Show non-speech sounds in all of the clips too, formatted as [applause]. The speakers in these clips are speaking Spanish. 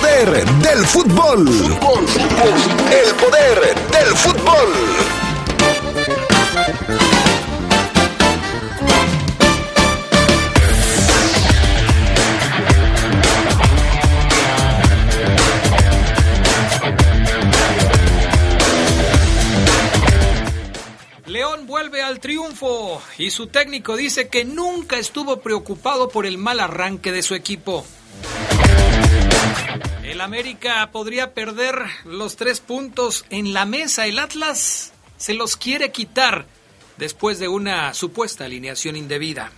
poder del fútbol. El poder del fútbol. León vuelve al triunfo y su técnico dice que nunca estuvo preocupado por el mal arranque de su equipo. El América podría perder los tres puntos en la mesa. El Atlas se los quiere quitar después de una supuesta alineación indebida.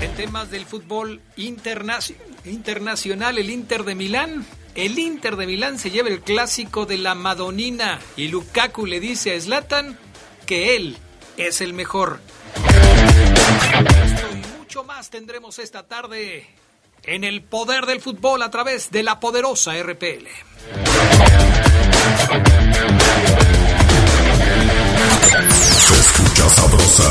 En temas del fútbol internacional, el Inter de Milán el Inter de Milán se lleva el clásico de la Madonina y Lukaku le dice a Zlatan que él es el mejor. Mucho más tendremos esta tarde en el poder del fútbol a través de la poderosa RPL. Se escucha sabrosa,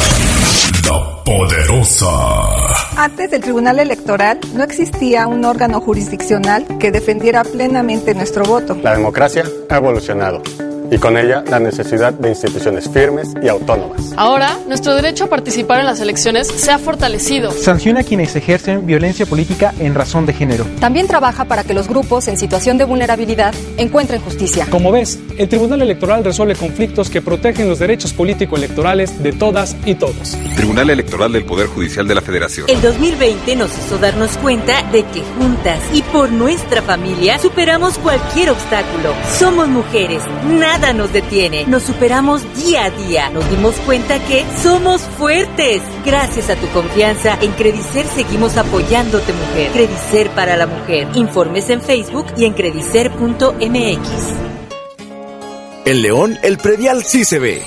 la poderosa. Antes del Tribunal Electoral no existía un órgano jurisdiccional que defendiera plenamente nuestro voto. La democracia ha evolucionado y con ella la necesidad de instituciones firmes y autónomas. Ahora, nuestro derecho a participar en las elecciones se ha fortalecido. Sanciona a quienes ejercen violencia política en razón de género. También trabaja para que los grupos en situación de vulnerabilidad encuentren justicia. Como ves, el Tribunal Electoral resuelve conflictos que protegen los derechos político-electorales de todas y todos. Tribunal Electoral del Poder Judicial de la Federación. El 2020 nos hizo darnos cuenta de que juntas y por nuestra familia superamos cualquier obstáculo. Somos mujeres, nada nos detiene. Nos superamos día a día. Nos dimos cuenta que somos fuertes. Gracias a tu confianza, en Credicer seguimos apoyándote, mujer. Credicer para la mujer. Informes en Facebook y en credicer.mx. En León, el predial sí se ve.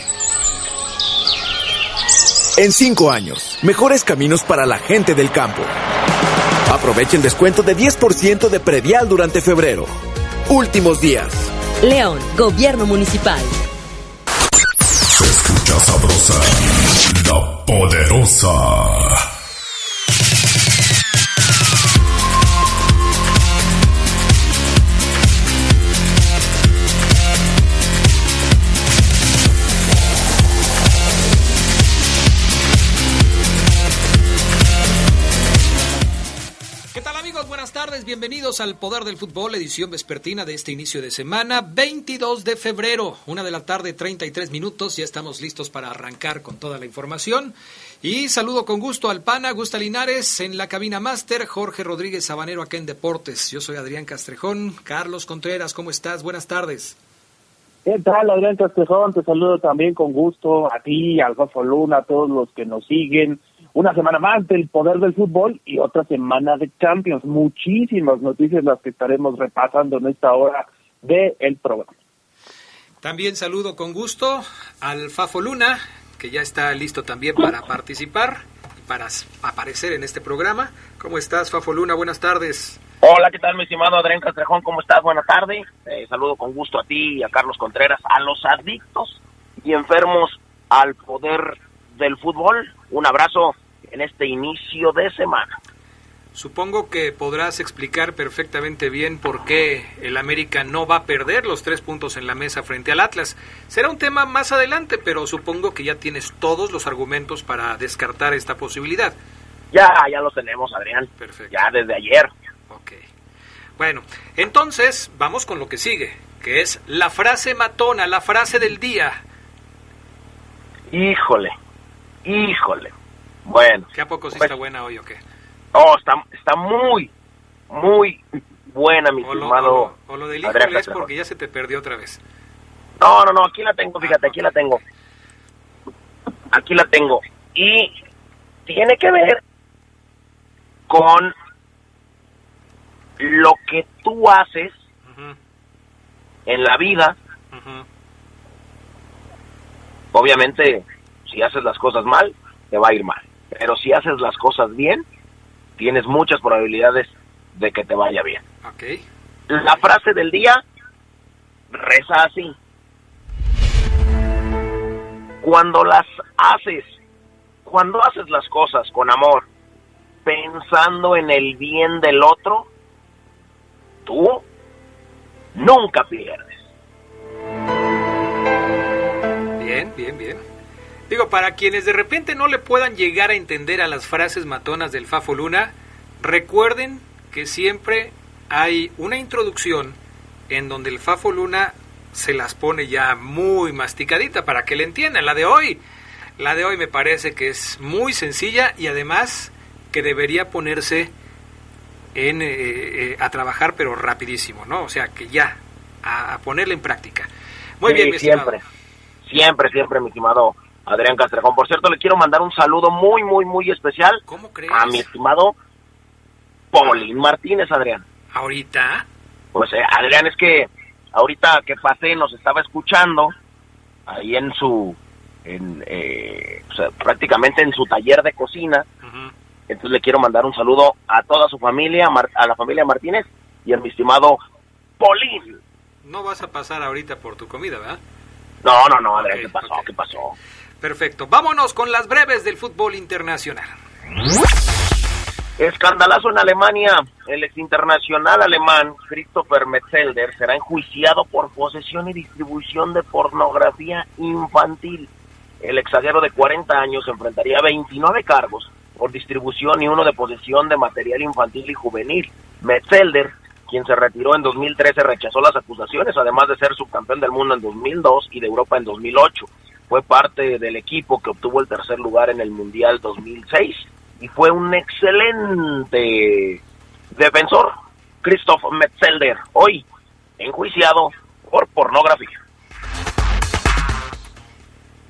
En cinco años, mejores caminos para la gente del campo. Aprovecha el descuento de 10% de predial durante febrero. Últimos días. León, Gobierno Municipal. Se escucha sabrosa, la poderosa. Bienvenidos al Poder del Fútbol, edición vespertina de este inicio de semana, 22 de febrero, una de la tarde, 33 minutos, ya estamos listos para arrancar con toda la información. Y saludo con gusto al PANA, Gusta Linares, en la cabina máster, Jorge Rodríguez Sabanero acá en Deportes. Yo soy Adrián Castrejón. Carlos Contreras, ¿cómo estás? Buenas tardes. ¿Qué tal, Adrián Castrejón? Te saludo también con gusto a ti, al Rafa Luna, a todos los que nos siguen una semana más del poder del fútbol y otra semana de Champions. Muchísimas noticias las que estaremos repasando en esta hora del el programa. También saludo con gusto al Fafo Luna, que ya está listo también para participar y para aparecer en este programa. ¿Cómo estás, Fafo Luna? Buenas tardes. Hola, ¿qué tal, mi estimado Adrián Castrejón? ¿Cómo estás? Buenas tardes. Eh, saludo con gusto a ti y a Carlos Contreras, a los adictos y enfermos al poder del fútbol. Un abrazo en este inicio de semana. Supongo que podrás explicar perfectamente bien por qué el América no va a perder los tres puntos en la mesa frente al Atlas. Será un tema más adelante, pero supongo que ya tienes todos los argumentos para descartar esta posibilidad. Ya, ya los tenemos, Adrián. Perfecto. Ya desde ayer. Ok. Bueno, entonces vamos con lo que sigue, que es la frase matona, la frase del día. Híjole, híjole. Bueno. ¿Qué a poco sí pues, está buena hoy o qué? Oh, está, está muy, muy buena, mi estimado. O lo, del híjole es porque ya se te perdió otra vez. No, no, no, aquí la tengo, fíjate, aquí la tengo. Aquí la tengo. Y tiene que ver con lo que tú haces en la vida. Obviamente, si haces las cosas mal, te va a ir mal. Pero si haces las cosas bien, tienes muchas probabilidades de que te vaya bien. Okay. La frase del día reza así. Cuando las haces, cuando haces las cosas con amor, pensando en el bien del otro, tú nunca pierdes. Bien, bien, bien. Digo, para quienes de repente no le puedan llegar a entender a las frases matonas del Fafo Luna, recuerden que siempre hay una introducción en donde el Fafo Luna se las pone ya muy masticadita para que le entiendan. La de hoy, la de hoy me parece que es muy sencilla y además que debería ponerse en, eh, eh, a trabajar pero rapidísimo, ¿no? O sea, que ya, a, ponerla en práctica. Muy bien, mi siempre, siempre, siempre, mi estimado Adrián Castrejón. Por cierto, le quiero mandar un saludo muy, muy, muy especial a mi estimado Paulín Martínez, Adrián. ¿Ahorita? Pues, eh, Adrián, es que ahorita que pasé nos estaba escuchando ahí en su, en, eh, prácticamente en su taller de cocina. Entonces le quiero mandar un saludo a toda su familia, a la familia Martínez y a mi estimado Polín. No vas a pasar ahorita por tu comida, ¿verdad? No, no, no, Adrián, ¿qué pasó? ¿Qué pasó? Perfecto. Vámonos con las breves del fútbol internacional. Escandalazo en Alemania. El ex internacional alemán Christopher Metzelder será enjuiciado por posesión y distribución de pornografía infantil. El exaguero de 40 años enfrentaría 29 cargos por distribución y uno de posesión de material infantil y juvenil. Metzelder, quien se retiró en 2013, rechazó las acusaciones, además de ser subcampeón del mundo en 2002 y de Europa en 2008. Fue parte del equipo que obtuvo el tercer lugar en el Mundial 2006 y fue un excelente defensor, Christoph Metzelder, hoy enjuiciado por pornografía.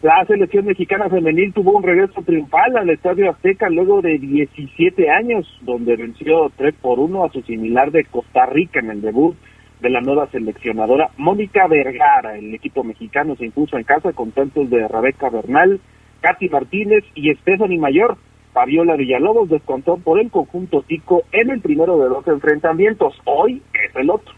La selección mexicana femenil tuvo un regreso triunfal al Estadio Azteca luego de 17 años, donde venció 3 por 1 a su similar de Costa Rica en el debut de la nueva seleccionadora Mónica Vergara. El equipo mexicano se impuso en casa con tantos de Rebeca Bernal, Katy Martínez y Stephanie Mayor. Fabiola Villalobos descontó por el conjunto Tico en el primero de los enfrentamientos. Hoy es el otro.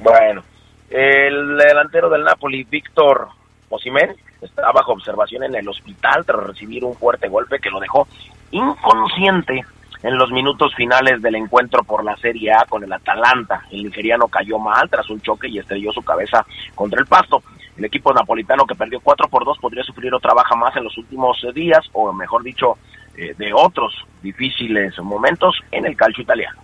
Bueno, el delantero del Napoli, Víctor Osimén, está bajo observación en el hospital tras recibir un fuerte golpe que lo dejó inconsciente en los minutos finales del encuentro por la Serie A con el Atalanta. El nigeriano cayó mal tras un choque y estrelló su cabeza contra el pasto. El equipo napolitano que perdió 4 por 2 podría sufrir otra baja más en los últimos días, o mejor dicho, eh, de otros difíciles momentos en el calcio italiano.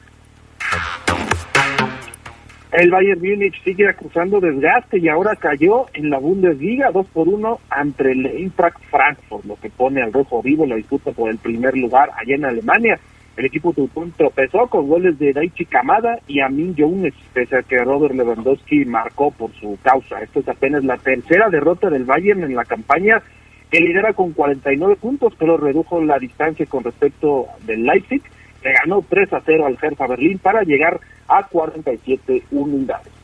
El Bayern Múnich sigue acusando desgaste y ahora cayó en la Bundesliga 2 por 1 ante el Eintracht Frankfurt, lo que pone al rojo vivo la disputa por el primer lugar allá en Alemania. El equipo Turcón tropezó con goles de Daichi Kamada y Amin Younes, pese a que Robert Lewandowski marcó por su causa. Esto es apenas la tercera derrota del Bayern en la campaña, que lidera con 49 puntos, pero redujo la distancia con respecto del Leipzig, que ganó 3 a 0 al Hertha Berlín para llegar a 47 unidades.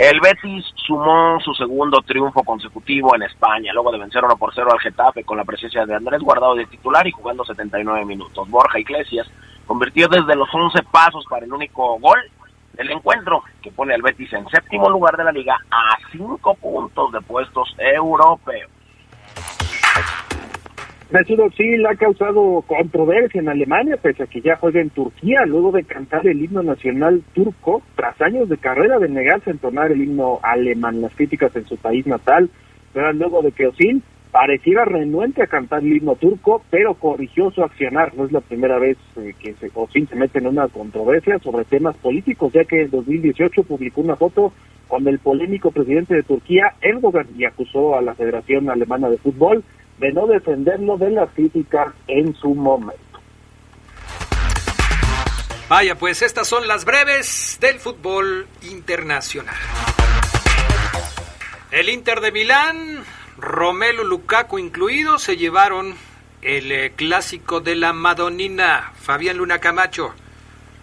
El Betis sumó su segundo triunfo consecutivo en España, luego de vencer 1 por 0 al Getafe con la presencia de Andrés Guardado de titular y jugando 79 minutos. Borja Iglesias convirtió desde los 11 pasos para el único gol del encuentro que pone al Betis en séptimo lugar de la liga a 5 puntos de puestos europeos. Mesut Özil ha causado controversia en Alemania, pese a que ya juega en Turquía, luego de cantar el himno nacional turco, tras años de carrera de negarse a entonar el himno alemán. Las críticas en su país natal eran luego de que Özil pareciera renuente a cantar el himno turco, pero corrigió su accionar. No es la primera vez eh, que se, se mete en una controversia sobre temas políticos, ya que en 2018 publicó una foto con el polémico presidente de Turquía, Erdogan, y acusó a la Federación Alemana de Fútbol de no defenderlo de la crítica en su momento. Vaya, pues estas son las breves del fútbol internacional. El Inter de Milán, Romelu Lukaku incluido, se llevaron el eh, clásico de la Madonina. Fabián Luna Camacho.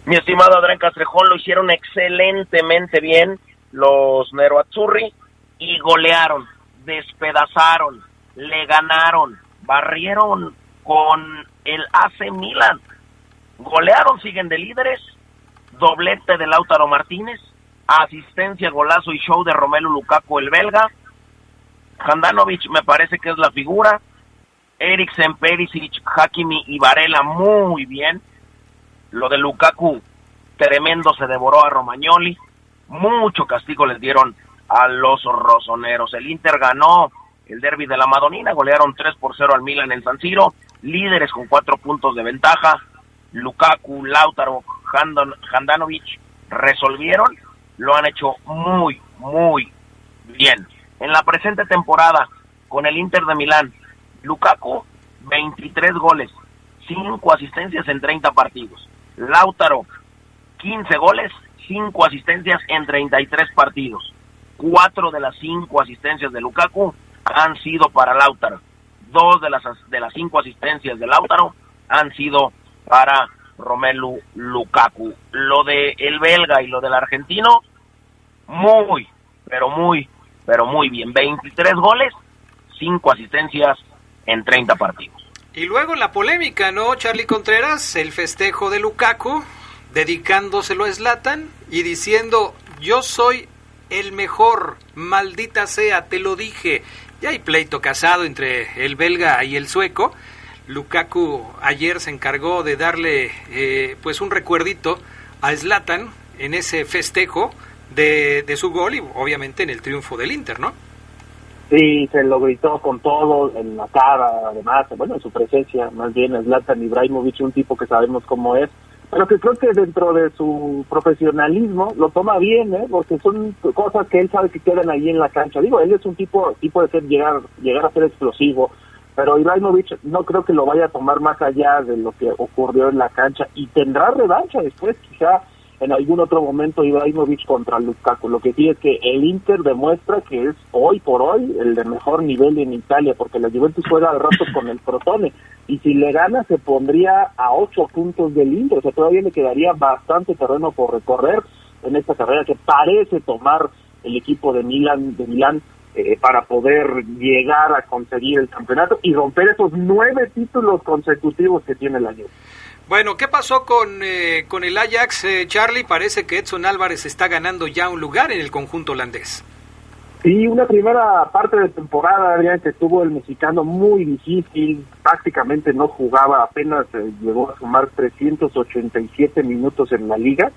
Mi estimado Adrián Castrejón, lo hicieron excelentemente bien los Nero Azzurri y golearon, despedazaron, le ganaron, barrieron con el AC Milan, golearon, siguen de líderes, doblete de Lautaro Martínez, asistencia, golazo y show de Romelu Lukaku el belga, Handanovic me parece que es la figura, Eriksen, Perisic, Hakimi y Varela muy bien, Lo de Lukaku, tremendo, se devoró a Romagnoli. Mucho castigo les dieron a los rosoneros. El Inter ganó el derby de la Madonina, golearon 3 por 0 al Milan en San Siro, líderes con 4 puntos de ventaja. Lukaku, Lautaro, Handanovic resolvieron, lo han hecho muy, muy bien. En la presente temporada, con el Inter de Milán, Lukaku, 23 goles, 5 asistencias en 30 partidos. Lautaro, 15 goles, 5 asistencias en 33 partidos. Cuatro de las cinco asistencias de Lukaku han sido para Lautaro. Dos de las, de las cinco asistencias de Lautaro han sido para Romelu Lukaku. Lo de el belga y lo del argentino, muy, pero muy, pero muy bien. 23 goles, 5 asistencias en 30 partidos. Y luego la polémica, ¿no, Charlie Contreras? El festejo de Lukaku, dedicándoselo a Slatan y diciendo, yo soy el mejor, maldita sea, te lo dije. Ya hay pleito casado entre el belga y el sueco. Lukaku ayer se encargó de darle eh, pues un recuerdito a Zlatan en ese festejo de, de, su gol y obviamente en el triunfo del Inter, ¿no? Sí, se lo gritó con todo en la cara, además, bueno, en su presencia, más bien Zlatan Ibrahimovic, un tipo que sabemos cómo es, pero que creo que dentro de su profesionalismo lo toma bien, ¿eh? porque son cosas que él sabe que quedan ahí en la cancha. Digo, él es un tipo, tipo de ser llegar, llegar a ser explosivo, pero Ibrahimovic no creo que lo vaya a tomar más allá de lo que ocurrió en la cancha y tendrá revancha después, quizá en algún otro momento Ibrahimovic contra Lukaku. Lo que sí es que el Inter demuestra que es hoy por hoy el de mejor nivel en Italia, porque la Juventus juega de rato con el Protone y si le gana se pondría a ocho puntos del Inter, o sea, todavía le quedaría bastante terreno por recorrer en esta carrera que parece tomar el equipo de Milan, de Milán eh, para poder llegar a conseguir el campeonato y romper esos nueve títulos consecutivos que tiene el año. Bueno, ¿qué pasó con, eh, con el Ajax, eh, Charlie? Parece que Edson Álvarez está ganando ya un lugar en el conjunto holandés. Sí, una primera parte de temporada, Adrián, que tuvo el mexicano muy difícil, prácticamente no jugaba, apenas eh, llegó a sumar 387 minutos en la liga,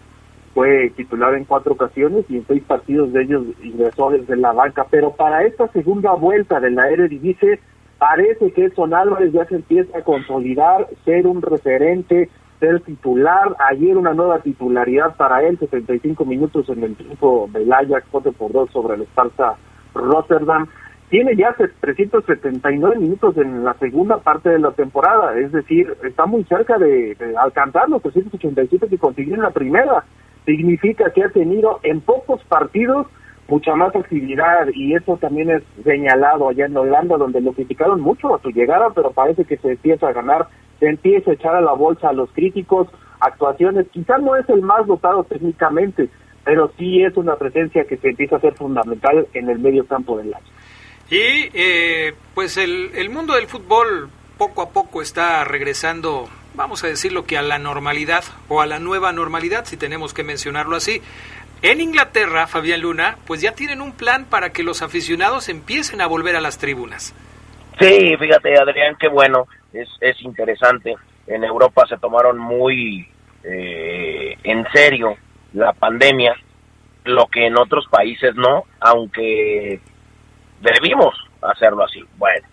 fue titular en cuatro ocasiones y en seis partidos de ellos ingresó desde la banca, pero para esta segunda vuelta de la Eredivisie parece que Edson Álvarez ya se empieza a consolidar, ser un referente, ser titular. Ayer una nueva titularidad para él, 75 minutos en el triunfo del Ajax, 4 por 2 sobre el Sparta Rotterdam. Tiene ya 379 minutos en la segunda parte de la temporada, es decir, está muy cerca de, alcanzar los 387 que consiguió en la primera. Significa que ha tenido en pocos partidos mucha más actividad y eso también es señalado allá en Holanda donde lo criticaron mucho a su llegada pero parece que se empieza a ganar se empieza a echar a la bolsa a los críticos actuaciones quizás no es el más dotado técnicamente pero sí es una presencia que se empieza a ser fundamental en el medio campo del año y eh, pues el, el mundo del fútbol poco a poco está regresando vamos a decirlo que a la normalidad o a la nueva normalidad si tenemos que mencionarlo así en Inglaterra, Fabián Luna, pues ya tienen un plan para que los aficionados empiecen a volver a las tribunas. Sí, fíjate Adrián, qué bueno, es, es interesante. En Europa se tomaron muy eh, en serio la pandemia, lo que en otros países no, aunque debimos hacerlo así. Bueno,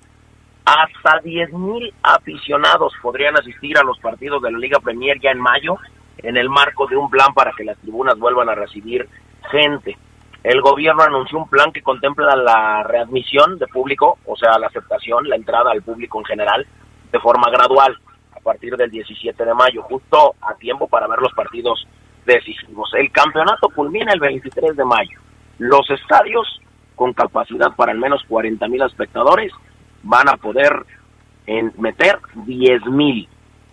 hasta 10.000 aficionados podrían asistir a los partidos de la Liga Premier ya en mayo en el marco de un plan para que las tribunas vuelvan a recibir gente. El gobierno anunció un plan que contempla la readmisión de público, o sea, la aceptación, la entrada al público en general, de forma gradual, a partir del 17 de mayo, justo a tiempo para ver los partidos decisivos. El campeonato culmina el 23 de mayo. Los estadios, con capacidad para al menos 40 mil espectadores, van a poder meter 10 mil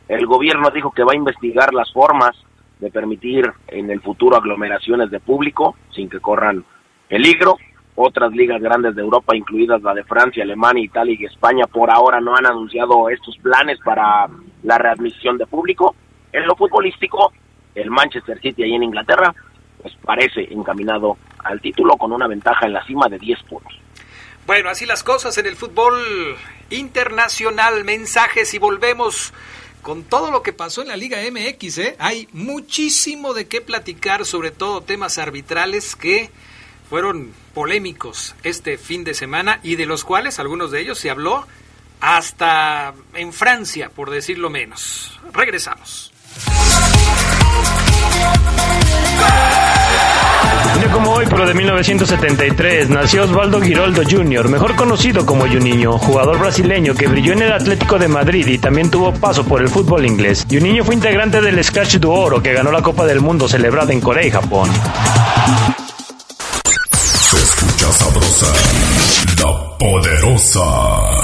el gobierno dijo que va a investigar las formas de permitir en el futuro aglomeraciones de público sin que corran peligro. Otras ligas grandes de Europa, incluidas la de Francia, Alemania, Italia y España, por ahora no han anunciado estos planes para la readmisión de público. En lo futbolístico, el Manchester City ahí en Inglaterra, pues parece encaminado al título con una ventaja en la cima de 10 puntos. Bueno, así las cosas en el fútbol internacional. Mensajes y volvemos con todo lo que pasó en la Liga MX, ¿eh? hay muchísimo de qué platicar, sobre todo temas arbitrales que fueron polémicos este fin de semana y de los cuales algunos de ellos se habló hasta en Francia, por decirlo menos. Regresamos. Día como hoy, pero de 1973, nació Osvaldo Giroldo Jr., mejor conocido como Juninho, jugador brasileño que brilló en el Atlético de Madrid y también tuvo paso por el fútbol inglés. Juninho fue integrante del Scratch du Oro, que ganó la Copa del Mundo celebrada en Corea y Japón. Se escucha sabrosa, la poderosa.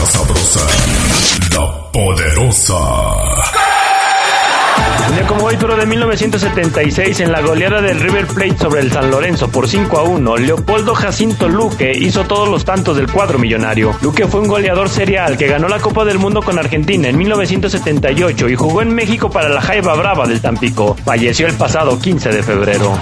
Sabrosa, la poderosa. Un día como hoy, pero de 1976, en la goleada del River Plate sobre el San Lorenzo por 5 a 1, Leopoldo Jacinto Luque hizo todos los tantos del cuadro millonario. Luque fue un goleador serial que ganó la Copa del Mundo con Argentina en 1978 y jugó en México para la Jaiba Brava del Tampico. Falleció el pasado 15 de febrero.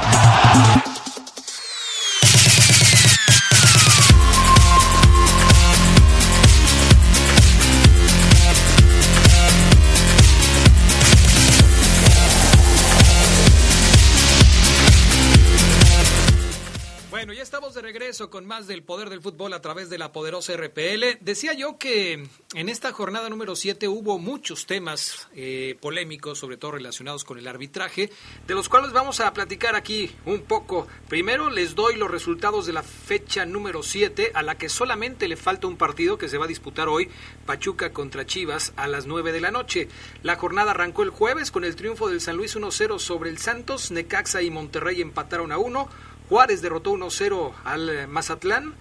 Con más del poder del fútbol a través de la poderosa RPL. Decía yo que en esta jornada número 7 hubo muchos temas eh, polémicos, sobre todo relacionados con el arbitraje, de los cuales vamos a platicar aquí un poco. Primero les doy los resultados de la fecha número 7, a la que solamente le falta un partido que se va a disputar hoy, Pachuca contra Chivas, a las 9 de la noche. La jornada arrancó el jueves con el triunfo del San Luis 1-0 sobre el Santos, Necaxa y Monterrey empataron a 1. Juárez derrotó 1-0 al eh, Mazatlán.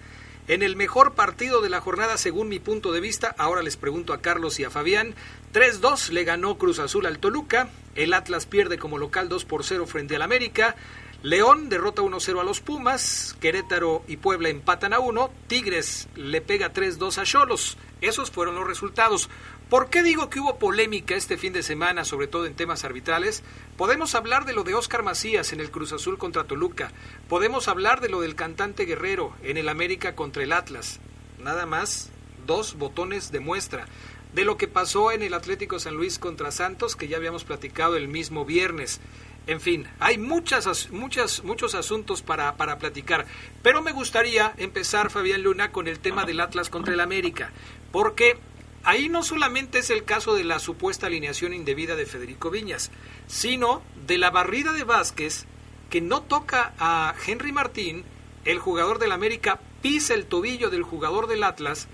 En el mejor partido de la jornada, según mi punto de vista, ahora les pregunto a Carlos y a Fabián, 3-2 le ganó Cruz Azul al Toluca, el Atlas pierde como local 2 por 0 frente al América, León derrota 1-0 a los Pumas, Querétaro y Puebla empatan a 1, Tigres le pega 3-2 a Cholos. Esos fueron los resultados. ¿Por qué digo que hubo polémica este fin de semana, sobre todo en temas arbitrales? Podemos hablar de lo de Oscar Macías en el Cruz Azul contra Toluca. Podemos hablar de lo del cantante Guerrero en el América contra el Atlas. Nada más, dos botones de muestra. De lo que pasó en el Atlético San Luis contra Santos, que ya habíamos platicado el mismo viernes. En fin, hay muchas, muchas, muchos asuntos para, para platicar. Pero me gustaría empezar, Fabián Luna, con el tema del Atlas contra el América. Porque ahí no solamente es el caso de la supuesta alineación indebida de Federico Viñas, sino de la barrida de Vázquez que no toca a Henry Martín, el jugador del América pisa el tobillo del jugador del Atlas,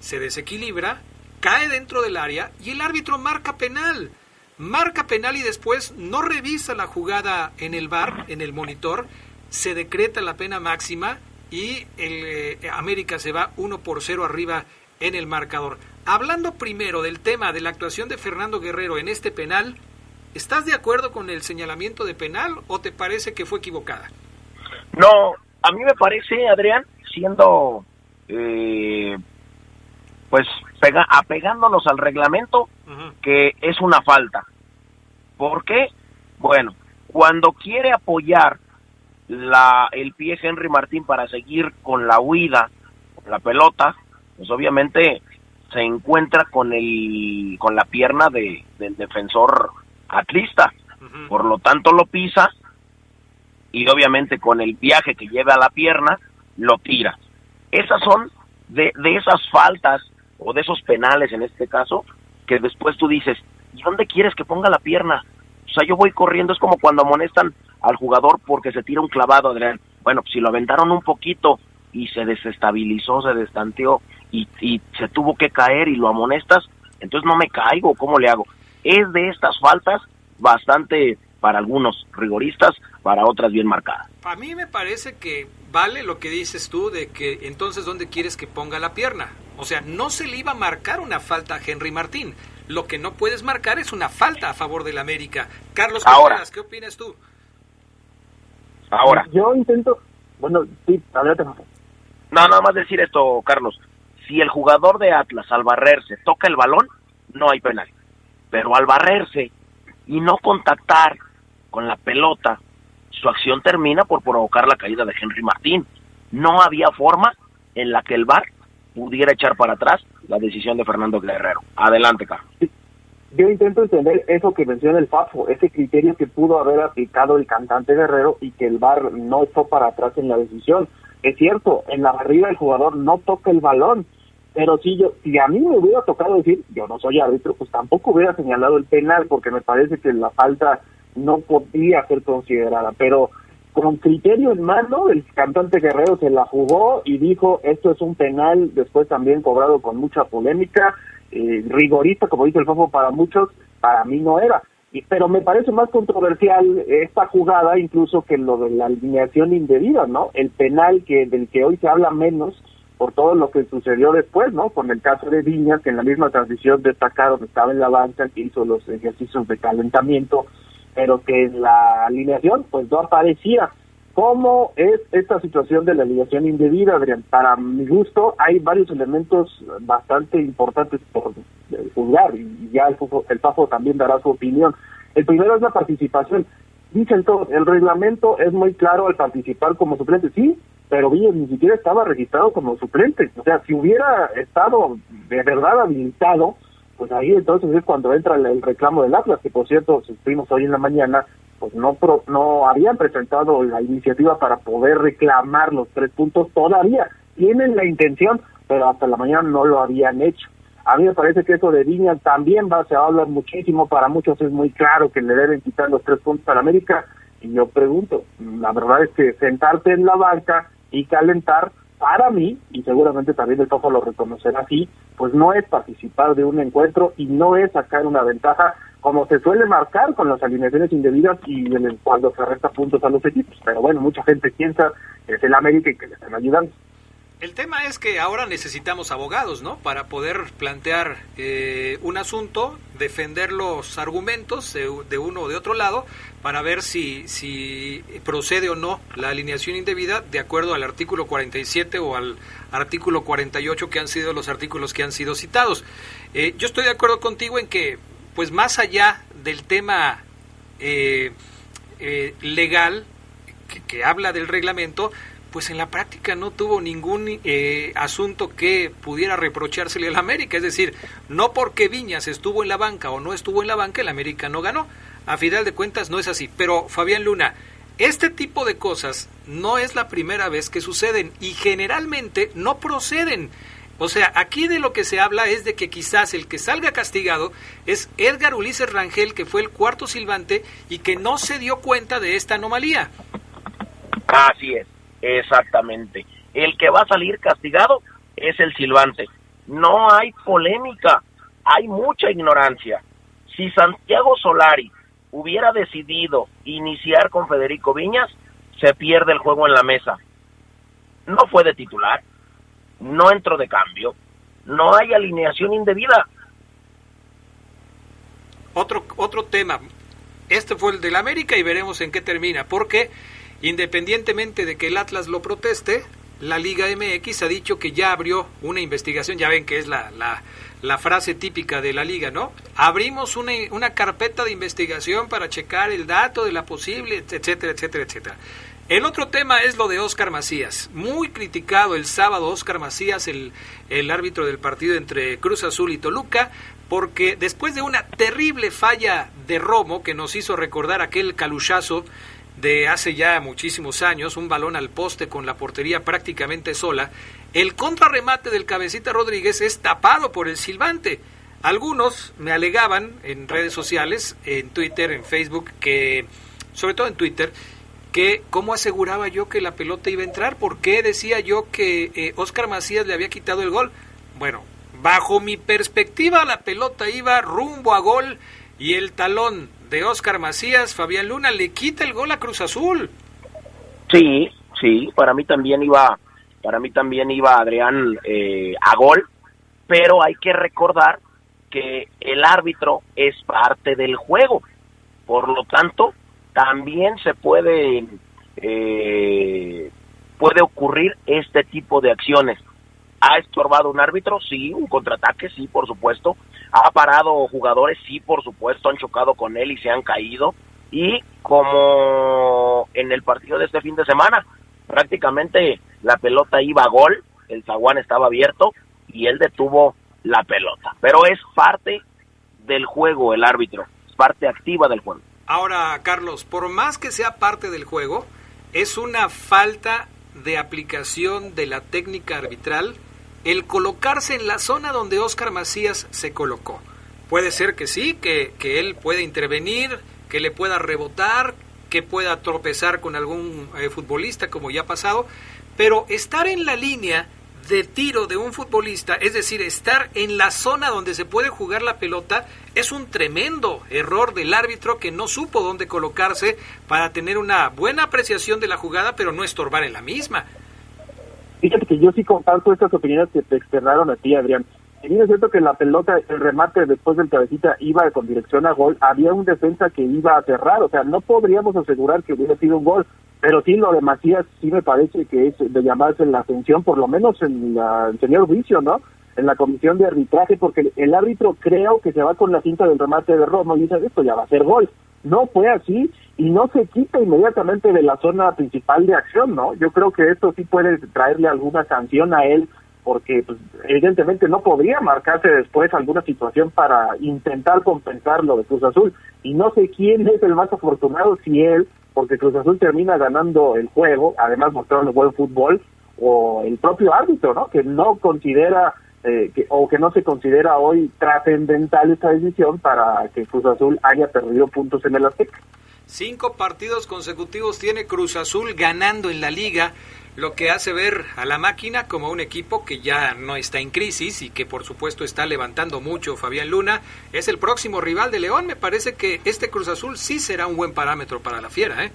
se desequilibra, cae dentro del área y el árbitro marca penal. Marca penal y después no revisa la jugada en el bar, en el monitor, se decreta la pena máxima y el eh, América se va 1 por 0 arriba en el marcador. Hablando primero del tema de la actuación de Fernando Guerrero en este penal, ¿estás de acuerdo con el señalamiento de penal o te parece que fue equivocada? No, a mí me parece, Adrián, siendo eh, pues pega, apegándonos al reglamento, que es una falta. ¿Por qué? Bueno, cuando quiere apoyar la, el pie Henry Martín para seguir con la huida, con la pelota, pues obviamente se encuentra con el con la pierna de, del defensor atlista. Por lo tanto lo pisa y obviamente con el viaje que lleva a la pierna lo tira. Esas son de, de esas faltas o de esos penales en este caso que después tú dices, ¿y dónde quieres que ponga la pierna? O sea, yo voy corriendo, es como cuando amonestan al jugador porque se tira un clavado, Adrián. Bueno, si lo aventaron un poquito y se desestabilizó, se destanteó y, y se tuvo que caer y lo amonestas, entonces no me caigo, ¿cómo le hago? Es de estas faltas bastante para algunos rigoristas, para otras bien marcadas. A mí me parece que vale lo que dices tú de que entonces dónde quieres que ponga la pierna. O sea, no se le iba a marcar una falta a Henry Martín. Lo que no puedes marcar es una falta a favor del América. Carlos Ahora. ¿qué opinas tú? Ahora. Yo intento, bueno, sí, adelante. No, nada más decir esto, Carlos. Si el jugador de Atlas al barrerse toca el balón, no hay penal. Pero al barrerse y no contactar con la pelota, su acción termina por provocar la caída de Henry Martín. No había forma en la que el VAR pudiera echar para atrás la decisión de Fernando Guerrero. Adelante, Carlos. Yo intento entender eso que menciona el Fafo, ese criterio que pudo haber aplicado el cantante Guerrero y que el VAR no echó para atrás en la decisión. Es cierto, en la barrida el jugador no toca el balón, pero si yo, si a mí me hubiera tocado decir, yo no soy árbitro, pues tampoco hubiera señalado el penal, porque me parece que la falta no podía ser considerada, pero con criterio en mano, el cantante Guerrero se la jugó y dijo, esto es un penal, después también cobrado con mucha polémica, eh, rigorista, como dice el Fafo, para muchos, para mí no era. Y, pero me parece más controversial esta jugada incluso que lo de la alineación indebida, ¿no? El penal que del que hoy se habla menos por todo lo que sucedió después, ¿no? Con el caso de Viñas, que en la misma transmisión destacaron estaba en la banca, que hizo los ejercicios de calentamiento, pero que en la alineación pues no aparecía. ¿Cómo es esta situación de la alineación indebida, Adrián? Para mi gusto hay varios elementos bastante importantes por eh, juzgar y ya el, el Fafo también dará su opinión. El primero es la participación. Dicen todos, el reglamento es muy claro al participar como suplente. Sí, pero Villas ni siquiera estaba registrado como suplente. O sea, si hubiera estado de verdad habilitado, pues ahí entonces es cuando entra el, reclamo del Atlas, que por cierto, supimos hoy en la mañana, pues no pro- no habían presentado la iniciativa para poder reclamar los tres puntos todavía. Tienen la intención, pero hasta la mañana no lo habían hecho. A mí me parece que eso de Viñas también va, se va a hablar muchísimo, para muchos es muy claro que le deben quitar los tres puntos a América, y yo pregunto, la verdad es que sentarte en la banca y calentar, para mí, y seguramente también el Fafo lo reconocerá así, pues no es participar de un encuentro y no es sacar una ventaja como se suele marcar con las alineaciones indebidas y en el cuando se resta puntos a los equipos. Pero bueno, mucha gente piensa que es el América y que le están ayudando. El tema es que ahora necesitamos abogados, ¿no? Para poder plantear eh, un asunto, defender los argumentos de, uno o de otro lado, para ver si, si procede o no la alineación indebida de acuerdo al artículo 47 o al artículo 48 que han sido los artículos que han sido citados. Eh, yo estoy de acuerdo contigo en que, pues más allá del tema eh, legal que habla del reglamento, pues en la práctica no tuvo ningún eh, asunto que pudiera reprochársele al América. Es decir, no porque Viñas estuvo en la banca o no estuvo en la banca, el América no ganó. A final de cuentas no es así. Pero Fabián Luna, este tipo de cosas no es la primera vez que suceden y generalmente no proceden. O sea, aquí de lo que se habla es de que quizás el que salga castigado es Edgar Ulises Rangel, que fue el cuarto silbante y que no se dio cuenta de esta anomalía. Así es, exactamente. El que va a salir castigado es el silbante. No hay polémica, hay mucha ignorancia. Si Santiago Solari hubiera decidido iniciar con Federico Viñas, se pierde el juego en la mesa. No fue de titular, no entró de cambio, no hay alineación indebida. Otro, otro tema. Este fue el del América y veremos en qué termina. Porque independientemente de que el Atlas lo proteste, la Liga MX ha dicho que ya abrió una investigación. Ya ven que es la, la, frase típica de la liga, ¿no? Abrimos una, una carpeta de investigación para checar el dato de la posible, etcétera, etcétera, etcétera. El otro tema es lo de Oscar Macías. Muy criticado el sábado Oscar Macías, el, el árbitro del partido entre Cruz Azul y Toluca, porque después de una terrible falla de Romo que nos hizo recordar aquel caluchazo de hace ya muchísimos años, un balón al poste con la portería prácticamente sola, el contrarremate del cabecita Rodríguez es tapado por el silbante. Algunos me alegaban en redes sociales, en Twitter, en Facebook, que, sobre todo en Twitter, que cómo aseguraba yo que la pelota iba a entrar, por qué decía yo que eh, Oscar Macías le había quitado el gol. Bueno, bajo mi perspectiva la pelota iba rumbo a gol y el talón de Oscar Macías, Fabián Luna, le quita el gol a Cruz Azul. Sí, sí, para mí también iba, para mí también iba Adrián eh, a gol, pero hay que recordar que el árbitro es parte del juego, por lo tanto también se puede eh, puede ocurrir este tipo de acciones. ¿Ha estorbado un árbitro? Sí, un contraataque, sí, por supuesto. ¿Ha parado jugadores? Sí, por supuesto, han chocado con él y se han caído. Y como en el partido de este fin de semana, prácticamente la pelota iba a gol, el zaguán estaba abierto y él detuvo la pelota. Pero es parte del juego el árbitro, es parte activa del juego. Ahora, Carlos, por más que sea parte del juego, es una falta de aplicación de la técnica arbitral el colocarse en la zona donde Oscar Macías se colocó. Puede ser que sí, que, que él pueda intervenir, que le pueda rebotar, que pueda tropezar con algún eh, futbolista, como ya ha pasado, pero estar en la línea de tiro de un futbolista, es decir, estar en la zona donde se puede jugar la pelota, es un tremendo error del árbitro que no supo dónde colocarse para tener una buena apreciación de la jugada, pero no estorbar en la misma. Fíjate que yo sí comparto estas opiniones que te externaron a ti, Adrián. Si bien es cierto que la pelota, el remate después del cabecita iba con dirección a gol, había un defensa que iba a cerrar, o sea, no podríamos asegurar que hubiera sido un gol, pero sí lo de Macías sí me parece que es de llamarse la atención, por lo menos en la, el señor Vicio, ¿no? En la comisión de arbitraje, porque el árbitro creo que se va con la cinta del remate de Romo y dice, esto ya va a ser gol. No fue así y no se quita inmediatamente de la zona principal de acción, ¿no? Yo creo que esto sí puede traerle alguna sanción a él porque pues, evidentemente no podría marcarse después alguna situación para intentar compensar lo de Cruz Azul. Y no sé quién es el más afortunado, si él, porque Cruz Azul termina ganando el juego, además mostrando buen fútbol, o el propio árbitro, ¿no? Que no considera eh, que, o que no se considera hoy trascendental esta decisión para que Cruz Azul haya perdido puntos en el Azteca. Cinco partidos consecutivos tiene Cruz Azul ganando en la liga lo que hace ver a la máquina como un equipo que ya no está en crisis y que por supuesto está levantando mucho Fabián Luna. Es el próximo rival de León. Me parece que este Cruz Azul sí será un buen parámetro para la fiera. ¿eh?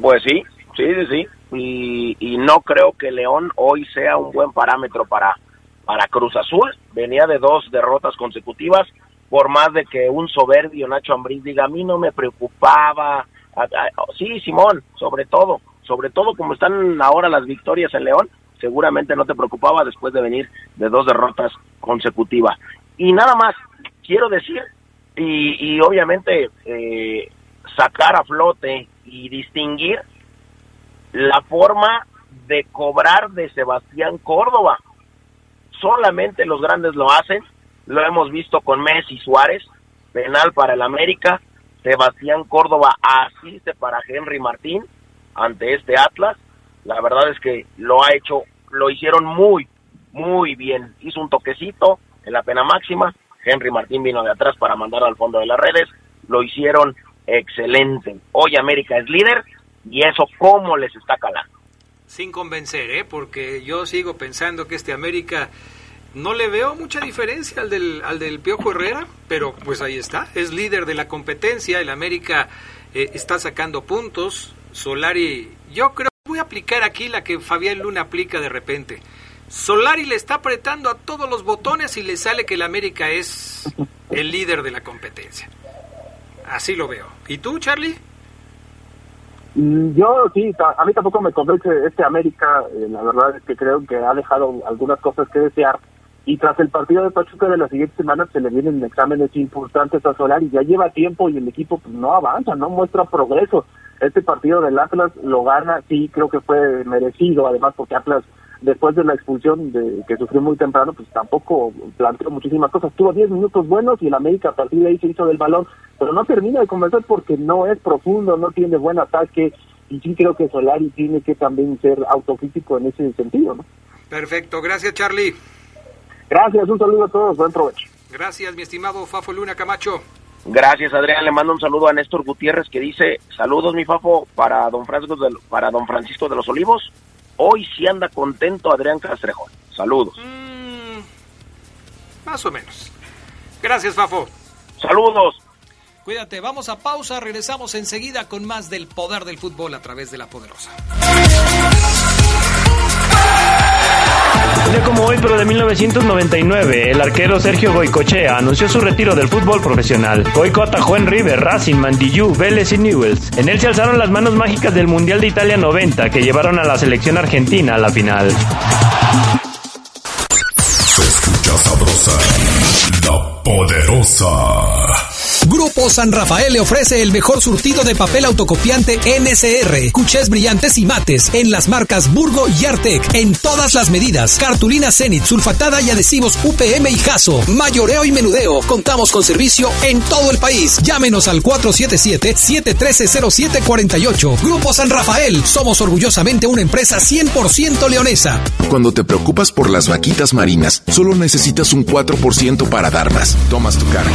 Pues sí, sí, sí, sí. Y, y no creo que León hoy sea un buen parámetro para, para Cruz Azul. Venía de dos derrotas consecutivas. Por más de que un soberbio Nacho Ambriz diga, a mí no me preocupaba. Sí, Simón, sobre todo sobre todo como están ahora las victorias en León, seguramente no te preocupaba después de venir de dos derrotas consecutivas. Y nada más, quiero decir, y, obviamente eh, sacar a flote y distinguir la forma de cobrar de Sebastián Córdoba. Solamente los grandes lo hacen, lo hemos visto con Messi Suárez, penal para el América, Sebastián Córdoba asiste para Henry Martín, ante este Atlas. La verdad es que lo ha hecho, lo hicieron muy, muy bien. Hizo un toquecito en la pena máxima. Henry Martín vino de atrás para mandar al fondo de las redes. Lo hicieron excelente. Hoy América es líder y eso cómo les está calando. Sin convencer, ¿eh? porque yo sigo pensando que este América no le veo mucha diferencia al del, al del Herrera, pero pues ahí está, es líder de la competencia, el América eh, está sacando puntos, Solari, yo creo voy a aplicar aquí la que Fabián Luna aplica de repente. Solari le está apretando a todos los botones y le sale que el América es el líder de la competencia. Así lo veo. ¿Y tú, Charlie? Mm, yo sí, a mí tampoco me convence este América. Eh, la verdad es que creo que ha dejado algunas cosas que desear. Y tras el partido de Pachuca de la siguiente semana se le vienen exámenes importantes a Solari. Ya lleva tiempo y el equipo pues, no avanza, no muestra progreso Este partido del Atlas lo gana, sí, creo que fue merecido, además porque Atlas después de la expulsión de, que sufrió muy temprano, pues tampoco planteó muchísimas cosas. Tuvo 10 minutos buenos y el América a partir de ahí se hizo del balón, pero no termina de convencer porque no es profundo, no tiene buen ataque y sí creo que Solari tiene que también ser autocrítico en ese sentido, ¿no? Perfecto, gracias Charlie. Gracias, un saludo a todos, buen provecho. Gracias, mi estimado Fafo Luna Camacho. Gracias, Adrián. Le mando un saludo a Néstor Gutiérrez que dice, saludos, mi Fafo, para don Francisco de, para don Francisco de los Olivos. Hoy sí anda contento Adrián Castrejón. Saludos. Mm, más o menos. Gracias, Fafo. Saludos. Cuídate, vamos a pausa, regresamos enseguida con más del poder del fútbol a través de la poderosa. Un como hoy, pero de 1999, el arquero Sergio Goicochea anunció su retiro del fútbol profesional. Goico atajó en River, Racing, Mandillú, Vélez y Newells. En él se alzaron las manos mágicas del Mundial de Italia 90 que llevaron a la selección argentina a la final. Se escucha sabrosa, la poderosa. Grupo San Rafael le ofrece el mejor surtido de papel autocopiante NSR, cuchés brillantes y mates en las marcas Burgo y Artec en todas las medidas. Cartulina Zenit, sulfatada y adhesivos UPM y Jaso. Mayoreo y menudeo. Contamos con servicio en todo el país. Llámenos al 477-713-0748. Grupo San Rafael. Somos orgullosamente una empresa 100% leonesa. Cuando te preocupas por las vaquitas marinas, solo necesitas un 4% para dar más. Tomas tu cargo.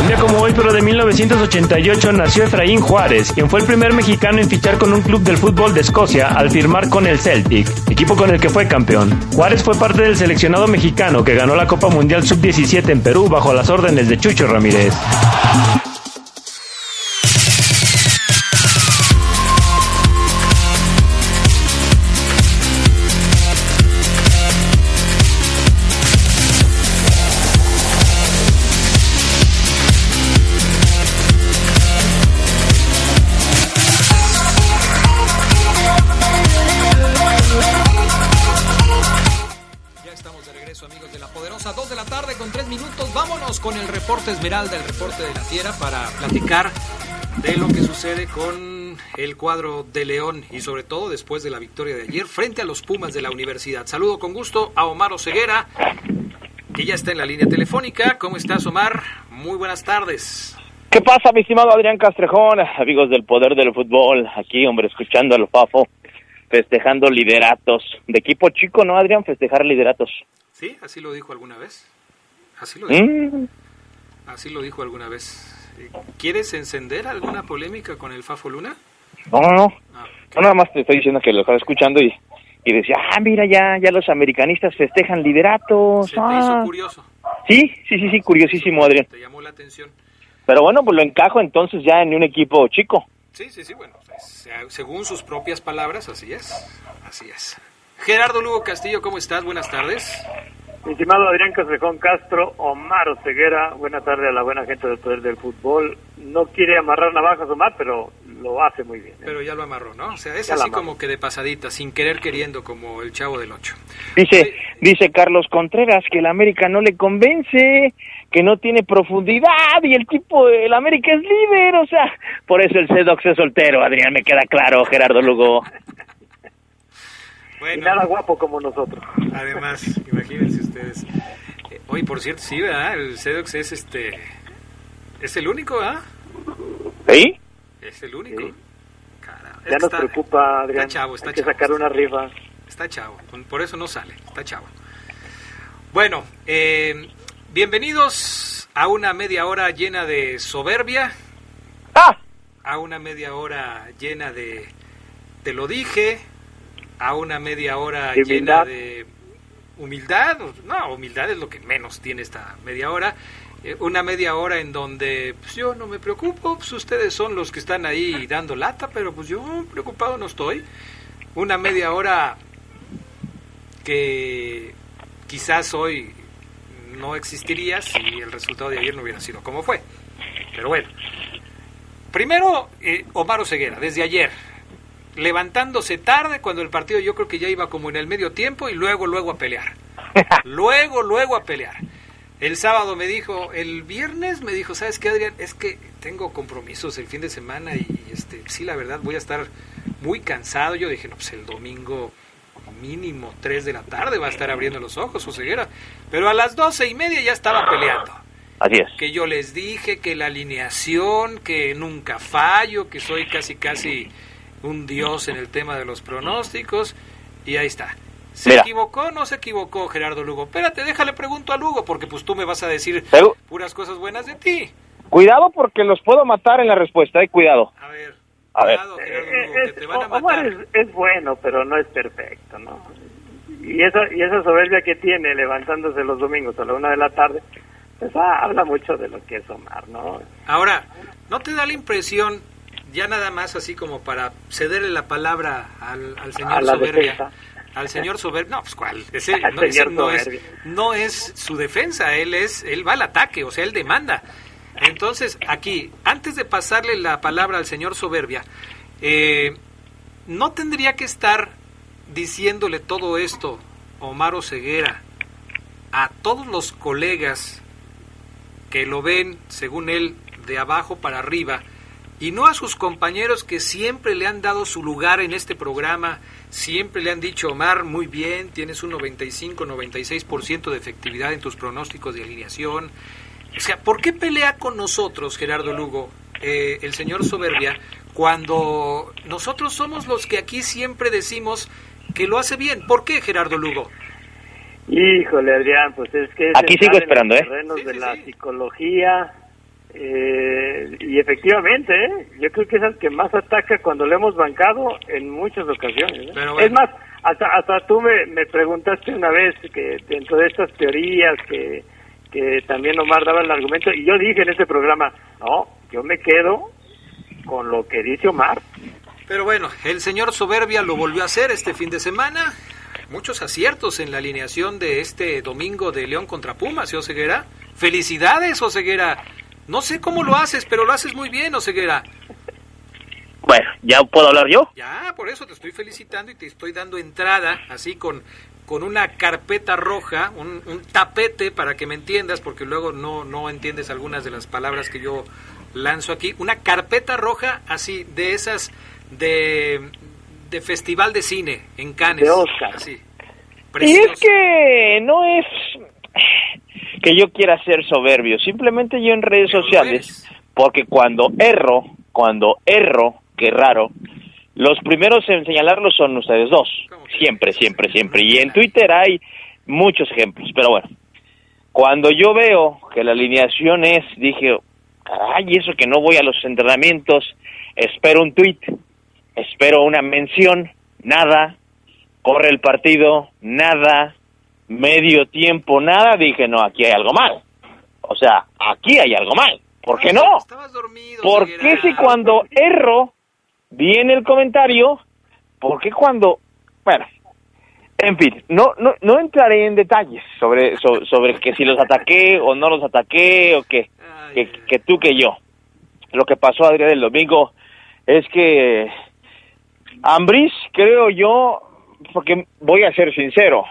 Un día como hoy, pero de 1988, nació Efraín Juárez, quien fue el primer mexicano en fichar con un club del fútbol de Escocia al firmar con el Celtic, equipo con el que fue campeón. Juárez fue parte del seleccionado mexicano que ganó la Copa Mundial Sub-17 en Perú bajo las órdenes de Chucho Ramírez. Reporte Esmeralda, el reporte de la Fiera, para platicar de lo que sucede con el cuadro de León y sobre todo después de la victoria de ayer frente a los Pumas de la universidad. Saludo con gusto a Omar Oseguera, que ya está en la línea telefónica. ¿Cómo estás, Omar? Muy buenas tardes. ¿Qué pasa, mi estimado Adrián Castrejón? Amigos del poder del fútbol, aquí, hombre, escuchando al Fafo, festejando lideratos. De equipo chico, ¿no, Adrián? Festejar lideratos. ¿Sí? ¿Así lo dijo alguna vez? Así lo dijo. Mm, Así lo dijo alguna vez. Eh, ¿Quieres encender alguna polémica con el Fafo Luna? No, no, no. No, nada más te estoy diciendo que lo estaba escuchando y, y decía, ah, mira, ya, ya los americanistas festejan lideratos. Se te ah. hizo curioso. Sí, sí, sí, sí, curiosísimo, Adrián. Te llamó la atención. Pero bueno, pues lo encajo entonces ya en un equipo chico. Sí, sí, sí, bueno, pues, según sus propias palabras, así es, así es. Gerardo Lugo Castillo, ¿cómo estás? Buenas tardes. Mi estimado Adrián Castrejón Castro, Omar Oseguera, buena tarde a la buena gente del poder del fútbol. No quiere amarrar navajas Omar, pero lo hace muy bien. ¿eh? Pero ya lo amarró, ¿no? O sea, es Ya así como que de pasadita, sin querer queriendo, como el chavo del ocho. Dice, dice Carlos Contreras que el América no le convence, que no tiene profundidad y el tipo, el América es líder, o sea, por eso el Sedox es soltero, Adrián, me queda claro, Gerardo Lugo. Y nada guapo como nosotros. Además, imagínense ustedes. Eh, Oye, por cierto, sí, ¿verdad? El Sedox es este... Es el único, ¿ah? ¿Sí? Es el único. Ya nos está- preocupa, Adrián. Está chavo, está Hay que chavo. sacar una rifa. Está chavo, por eso no sale, está chavo. Bueno, eh, bienvenidos a una media hora llena de soberbia, a una media hora llena de te lo dije, a una media hora De llena de humildad, no, humildad es lo que menos tiene esta media hora. Eh, Una media hora en donde pues, yo no me preocupo, pues ustedes son los que están ahí dando lata, pero pues yo preocupado no estoy. Una media hora que quizás hoy no existiría si el resultado de ayer no hubiera sido como fue. Pero bueno, primero eh, Omar Oseguera, desde ayer, levantándose tarde cuando el partido yo creo que ya iba como en el medio tiempo y luego, luego a pelear. [laughs] luego, luego a pelear. El sábado me dijo, el viernes me dijo, ¿sabes qué, Adrián? Es que tengo compromisos el fin de semana y este, sí, la verdad, voy a estar muy cansado. Yo dije, no, pues el domingo mínimo 3 de la tarde va a estar abriendo los ojos, Oseguera. Pero a las doce y media ya estaba peleando. Así es. Que yo les dije que la alineación, que nunca fallo, que soy casi, casi un dios en el tema de los pronósticos. Y ahí está. ¿Se Mira. equivocó o no se equivocó Gerardo Lugo? Espérate, déjale pregunto a Lugo, porque pues tú me vas a decir Pero- puras cosas buenas de ti. Cuidado porque los puedo matar en la respuesta, eh, cuidado. A ver. A ver. Es- Omar es, es bueno, pero no es perfecto, ¿no? Y esa, y esa soberbia que tiene levantándose los domingos a la una de la tarde, pues ah, habla mucho de lo que es Omar, ¿no? Ahora, ¿no te da la impresión, ya nada más así como para cederle la palabra al, al señor Soberbia? defensa. Al señor Soberbia, no, pues cuál, ese, [laughs] no, ese no es, no es su defensa, él es, él va al ataque, o sea, él demanda. Entonces, aquí, antes de pasarle la palabra al señor Soberbia, eh, no tendría que estar diciéndole todo esto, Omar Ceguera, a todos los colegas que lo ven, según él, de abajo para arriba, y no a sus compañeros que siempre le han dado su lugar en este programa, siempre le han dicho, Omar, muy bien, tienes un 95-96% de efectividad en tus pronósticos de alineación. O sea, ¿por qué pelea con nosotros, Gerardo Lugo, eh, el señor Soberbia, cuando nosotros somos los que aquí siempre decimos que lo hace bien? ¿Por qué, Gerardo Lugo? Híjole, Adrián, pues es que... Aquí sigo en esperando, los ¿eh? terrenos de la psicología, eh, y efectivamente, ¿eh? yo creo que es el que más ataca cuando le hemos bancado en muchas ocasiones. ¿eh? Bueno. Es más, hasta, hasta tú me, me preguntaste una vez que dentro de estas teorías que, que también Omar daba el argumento, y yo dije en ese programa, no, yo me quedo con lo que dice Omar. Pero bueno, el señor Soberbia lo volvió a hacer este fin de semana. Muchos aciertos en la alineación de este domingo de León contra Pumas, ¿sí, Oseguera? Felicidades, Oseguera. No sé cómo lo haces, pero lo haces muy bien, Oseguera. Bueno, ¿ya puedo hablar yo? Ya, por eso te estoy felicitando y te estoy dando entrada, así con, con una carpeta roja, un, un tapete para que me entiendas, porque luego no, no entiendes algunas de las palabras que yo lanzo aquí. Una carpeta roja, así, de esas de, de festival de cine en Cannes. De Oscar. Así. Y es que no es que yo quiera ser soberbio, simplemente yo en redes sociales, porque cuando erro, cuando erro, qué raro, los primeros en señalarlo son ustedes dos, siempre, siempre, siempre, y en Twitter hay muchos ejemplos, pero bueno, cuando yo veo que la alineación es, dije, caray, eso que no voy a los entrenamientos, espero un tweet, espero una mención, nada, corre el partido, nada, medio tiempo, nada, dije, no, aquí hay algo mal. O sea, aquí hay algo mal. ¿Por qué no? ¿Por qué si cuando erro viene el comentario? ¿Por qué cuando... Bueno, en fin, no, no, no entraré en detalles sobre, so- sobre que si los ataqué o no los ataqué o que, que, que tú que yo. Lo que pasó, Adrián, el domingo es que Ambris, creo yo, porque voy a ser sincero,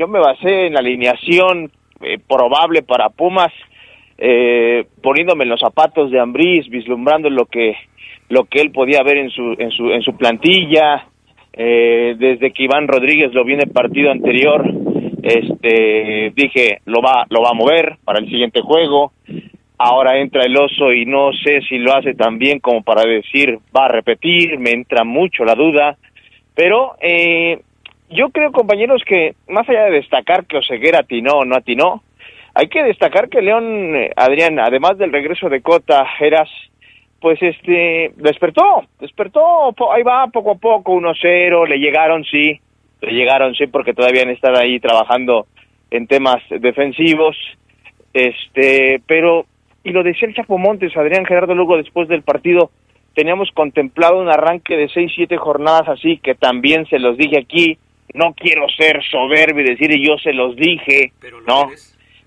yo me basé en la alineación eh, probable para Pumas, eh, poniéndome en los zapatos de Ambris, vislumbrando lo que lo que él podía ver en su en su en su plantilla, eh, desde que Iván Rodríguez lo vi en el partido anterior, este dije lo va lo va a mover para el siguiente juego. Ahora entra el oso y no sé si lo hace tan bien como para decir va a repetir, me entra mucho la duda, pero eh, yo creo, compañeros, que más allá de destacar que Oseguera atinó o no atinó, hay que destacar que León, eh, Adrián, además del regreso de Cota, Eras, pues este, despertó, despertó, ahí va poco a poco, 1-0, le llegaron, sí, le llegaron, sí, porque todavía estado ahí trabajando en temas defensivos, este, pero, y lo decía el Chapo Montes, Adrián Gerardo, luego después del partido, teníamos contemplado un arranque de seis, siete jornadas así, que también se los dije aquí, no quiero ser soberbio y decir yo se los dije, ¿no?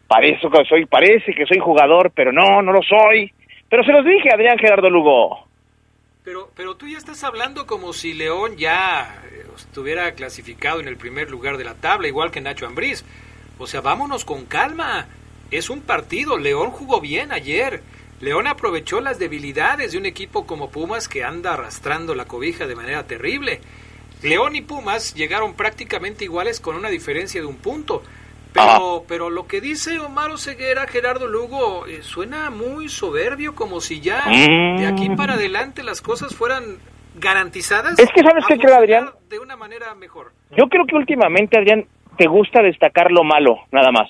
Parece que soy, parece que soy jugador, pero no, no lo soy. Pero se los dije, Adrián Gerardo Lugo. Pero, pero tú ya estás hablando como si León ya eh, estuviera clasificado en el primer lugar de la tabla, igual que Nacho Ambriz. O sea, vámonos con calma. Es un partido. León jugó bien ayer. León aprovechó las debilidades de un equipo como Pumas que anda arrastrando la cobija de manera terrible. León y Pumas llegaron prácticamente iguales con una diferencia de un punto. Pero, pero lo que dice Omar Oseguera, Gerardo Lugo, eh, suena muy soberbio, como si ya de aquí para adelante las cosas fueran garantizadas. Es que sabes qué creo, Adrián. De una manera mejor. Yo creo que últimamente, Adrián, te gusta destacar lo malo, nada más.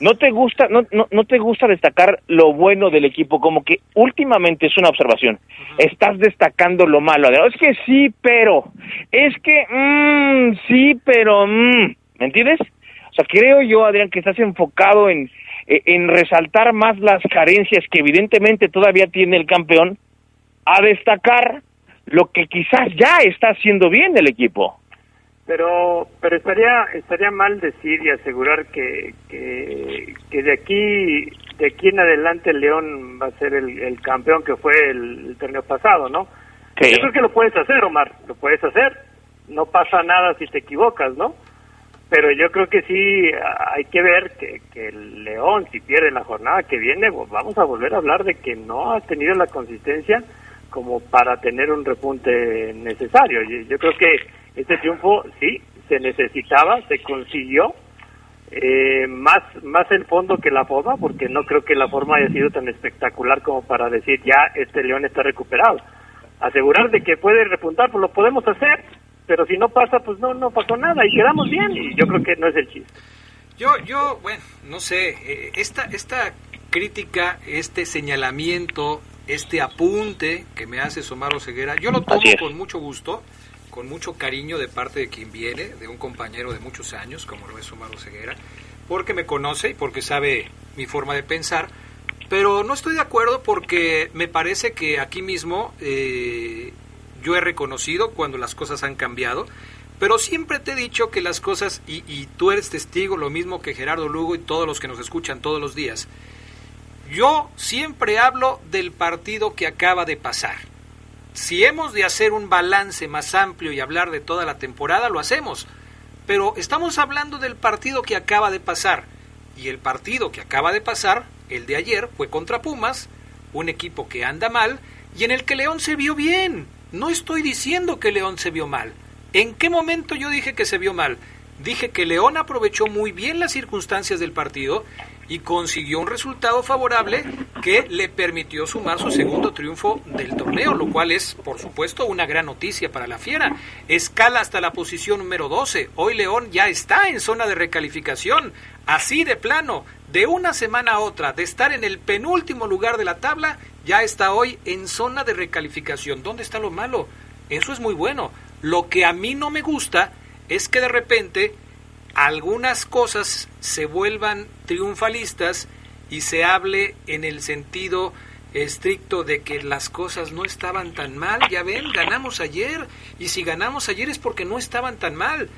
No te gusta, no, no, no te gusta destacar lo bueno del equipo, como que últimamente es una observación. Estás destacando lo malo. Es que sí, pero, es que, mm, sí, pero, mm, ¿me entiendes? O sea, creo yo, Adrián, que estás enfocado en, eh, en resaltar más las carencias que evidentemente todavía tiene el campeón, a destacar lo que quizás ya está haciendo bien el equipo. Pero, pero estaría, estaría mal decir y asegurar que, que, que de aquí, de aquí en adelante el León va a ser el, el campeón que fue el, el torneo pasado, ¿no? Sí. Yo creo que lo puedes hacer, Omar, lo puedes hacer. No pasa nada si te equivocas, ¿no? Pero yo creo que sí hay que ver que, que el León, si pierde la jornada que viene, vamos a volver a hablar de que no ha tenido la consistencia como para tener un repunte necesario. Yo, yo creo que este triunfo sí se necesitaba, se consiguió eh, más más el fondo que la forma, porque no creo que la forma haya sido tan espectacular como para decir ya este León está recuperado. Asegurar de que puede repuntar, pues lo podemos hacer, pero si no pasa, pues no no pasó nada y quedamos bien y yo creo que no es el chiste. Yo, yo, bueno, no sé, eh, esta, esta crítica, este señalamiento, este apunte que me hace Somaro Ceguera, yo lo tomo con mucho gusto, con mucho cariño de parte de quien viene, de un compañero de muchos años, como lo es Somaro Ceguera, porque me conoce y porque sabe mi forma de pensar, pero no estoy de acuerdo porque me parece que aquí mismo eh, yo he reconocido cuando las cosas han cambiado, pero siempre te he dicho que las cosas, y, y tú eres testigo, lo mismo que Gerardo Lugo y todos los que nos escuchan todos los días, yo siempre hablo del partido que acaba de pasar. Si hemos de hacer un balance más amplio y hablar de toda la temporada, lo hacemos. Pero estamos hablando del partido que acaba de pasar. Y el partido que acaba de pasar, el de ayer, fue contra Pumas, un equipo que anda mal y en el que León se vio bien. No estoy diciendo que León se vio mal. ¿En qué momento yo dije que se vio mal? Dije que León aprovechó muy bien las circunstancias del partido y consiguió un resultado favorable que le permitió sumar su segundo triunfo del torneo, lo cual es, por supuesto, una gran noticia para la Fiera. Escala hasta la posición número 12. Hoy León ya está en zona de recalificación. Así de plano, de una semana a otra, de estar en el penúltimo lugar de la tabla, ya está hoy en zona de recalificación. ¿Dónde está lo malo? Eso es muy bueno. Lo que a mí no me gusta es que de repente algunas cosas se vuelvan triunfalistas y se hable en el sentido estricto de que las cosas no estaban tan mal. Ya ven, ganamos ayer y si ganamos ayer es porque no estaban tan mal.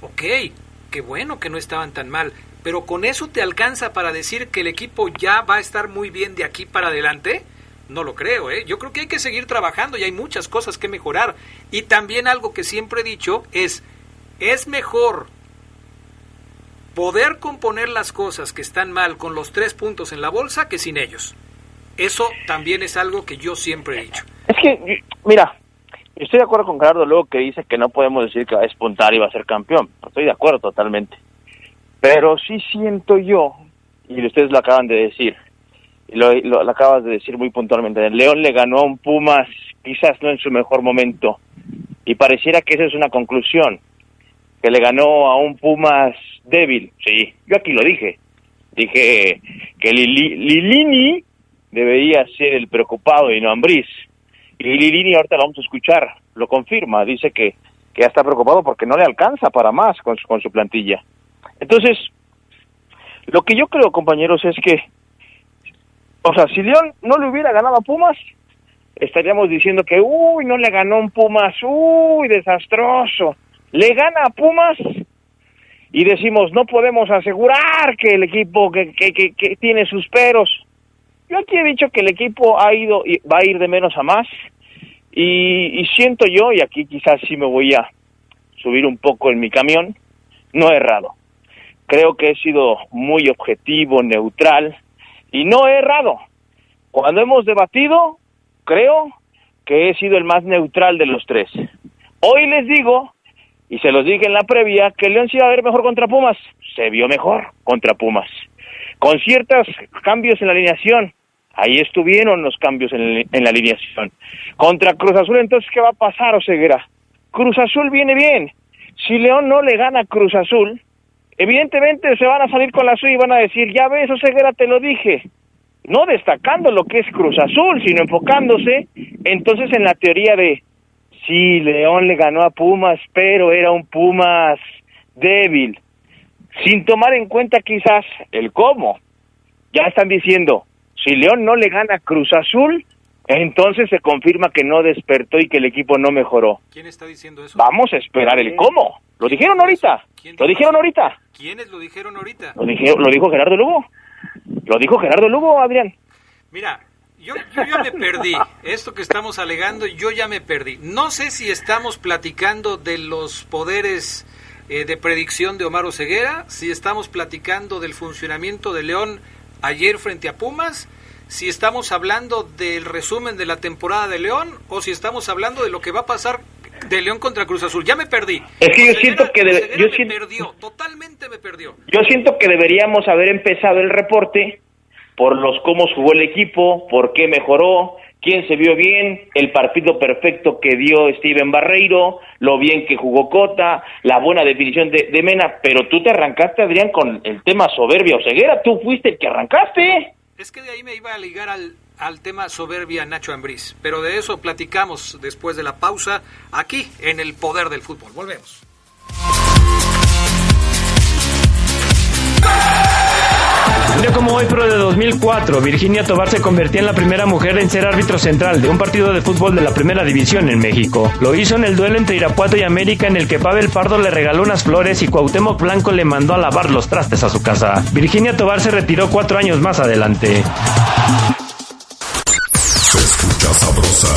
Ok, qué bueno que no estaban tan mal, pero con eso te alcanza para decir que el equipo ya va a estar muy bien de aquí para adelante. No lo creo, ¿eh? Yo creo que hay que seguir trabajando y hay muchas cosas que mejorar. Y también algo que siempre he dicho es, es mejor poder componer las cosas que están mal con los tres puntos en la bolsa que sin ellos. Eso también es algo que yo siempre he dicho. Es que, mira, estoy de acuerdo con Gerardo luego que dice que no podemos decir que va a despuntar y va a ser campeón. Estoy de acuerdo totalmente. Pero sí siento yo, y ustedes lo acaban de decir, lo, lo- lo acabas de decir muy puntualmente, el León le ganó a un Pumas quizás no en su mejor momento. Y pareciera que esa es una conclusión, que le ganó a un Pumas débil. Sí, yo aquí lo dije. Dije que Lili- Lilini debería ser el preocupado y no Ambriz. Y Lilini ahorita lo vamos a escuchar, lo confirma, dice que, que ya está preocupado porque no le alcanza para más con su, con su plantilla. Entonces, lo que yo creo, compañeros, es que, o sea, si León no le hubiera ganado a Pumas, estaríamos diciendo que, uy, no le ganó un Pumas, uy, desastroso. Le gana a Pumas y decimos, no podemos asegurar que el equipo que, que, que, tiene sus peros. Yo aquí he dicho que el equipo ha ido y va a ir de menos a más y, y siento yo, y aquí quizás sí me voy a subir un poco en mi camión, no he errado. Creo que he sido muy objetivo, neutral y no he errado. Cuando hemos debatido, creo que he sido el más neutral de los tres. Hoy les digo, y se los dije en la previa, que León se iba a ver mejor contra Pumas. Se vio mejor contra Pumas. Con ciertos cambios en la alineación. Ahí estuvieron los cambios en, en la alineación. Contra Cruz Azul, entonces, ¿qué va a pasar, Oseguera? Cruz Azul viene bien. Si León no le gana a Cruz Azul, evidentemente se van a salir con la suya y van a decir, ya ves, Oseguera, te lo dije. No destacando lo que es Cruz Azul, sino enfocándose entonces en la teoría de, sí, León le ganó a Pumas, pero era un Pumas débil. Sin tomar en cuenta quizás el cómo. Ya están diciendo, si León no le gana a Cruz Azul, entonces se confirma que no despertó y que el equipo no mejoró. ¿Quién está diciendo eso? Vamos a esperar el cómo. Lo dijeron ahorita. Lo dijeron ahorita. ¿Quiénes lo dijeron ahorita? Lo, dije- lo dijo Gerardo Lugo. Lo dijo Gerardo Lugo, Adrián. Mira, yo, yo ya me perdí. Esto que estamos alegando, yo ya me perdí. No sé si estamos platicando de los poderes eh, de predicción de Omar Ceguera, si estamos platicando del funcionamiento de León ayer frente a Pumas, si estamos hablando del resumen de la temporada de León o si estamos hablando de lo que va a pasar de León contra Cruz Azul. Ya me perdí. Es que yo siento que debe- yo me siento- perdió, totalmente me perdió. Yo siento que deberíamos haber empezado el reporte por los cómo jugó el equipo, por qué mejoró, quién se vio bien, el partido perfecto que dio Steven Barreiro, lo bien que jugó Cota, la buena definición de, Mena, pero tú te arrancaste, Adrián, con el tema soberbia o ceguera, tú fuiste el que arrancaste. Es que de ahí me iba a ligar al, al tema soberbia Nacho Ambriz, pero de eso platicamos después de la pausa aquí en el poder del fútbol. Volvemos. Un día como hoy, pero de 2004, Virginia Tobar se convertía en la primera mujer en ser árbitro central de un partido de fútbol de la primera división en México. Lo hizo en el duelo entre Irapuato y América en el que Pavel Pardo le regaló unas flores y Cuauhtémoc Blanco le mandó a lavar los trastes a su casa. Virginia Tobar se retiró cuatro años más adelante. Se escucha sabrosa,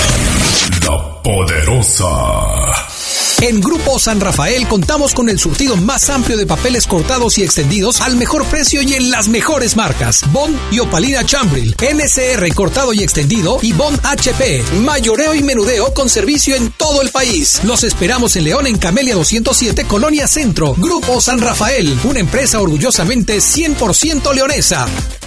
la poderosa. En Grupo San Rafael contamos con el surtido más amplio de papeles cortados y extendidos al mejor precio y en las mejores marcas. Bond y Opalina Chambril, NSR cortado y extendido y Bond HP, mayoreo y menudeo con servicio en todo el país. Los esperamos en León en Camelia 207, Colonia Centro. Grupo San Rafael, una empresa orgullosamente 100% leonesa.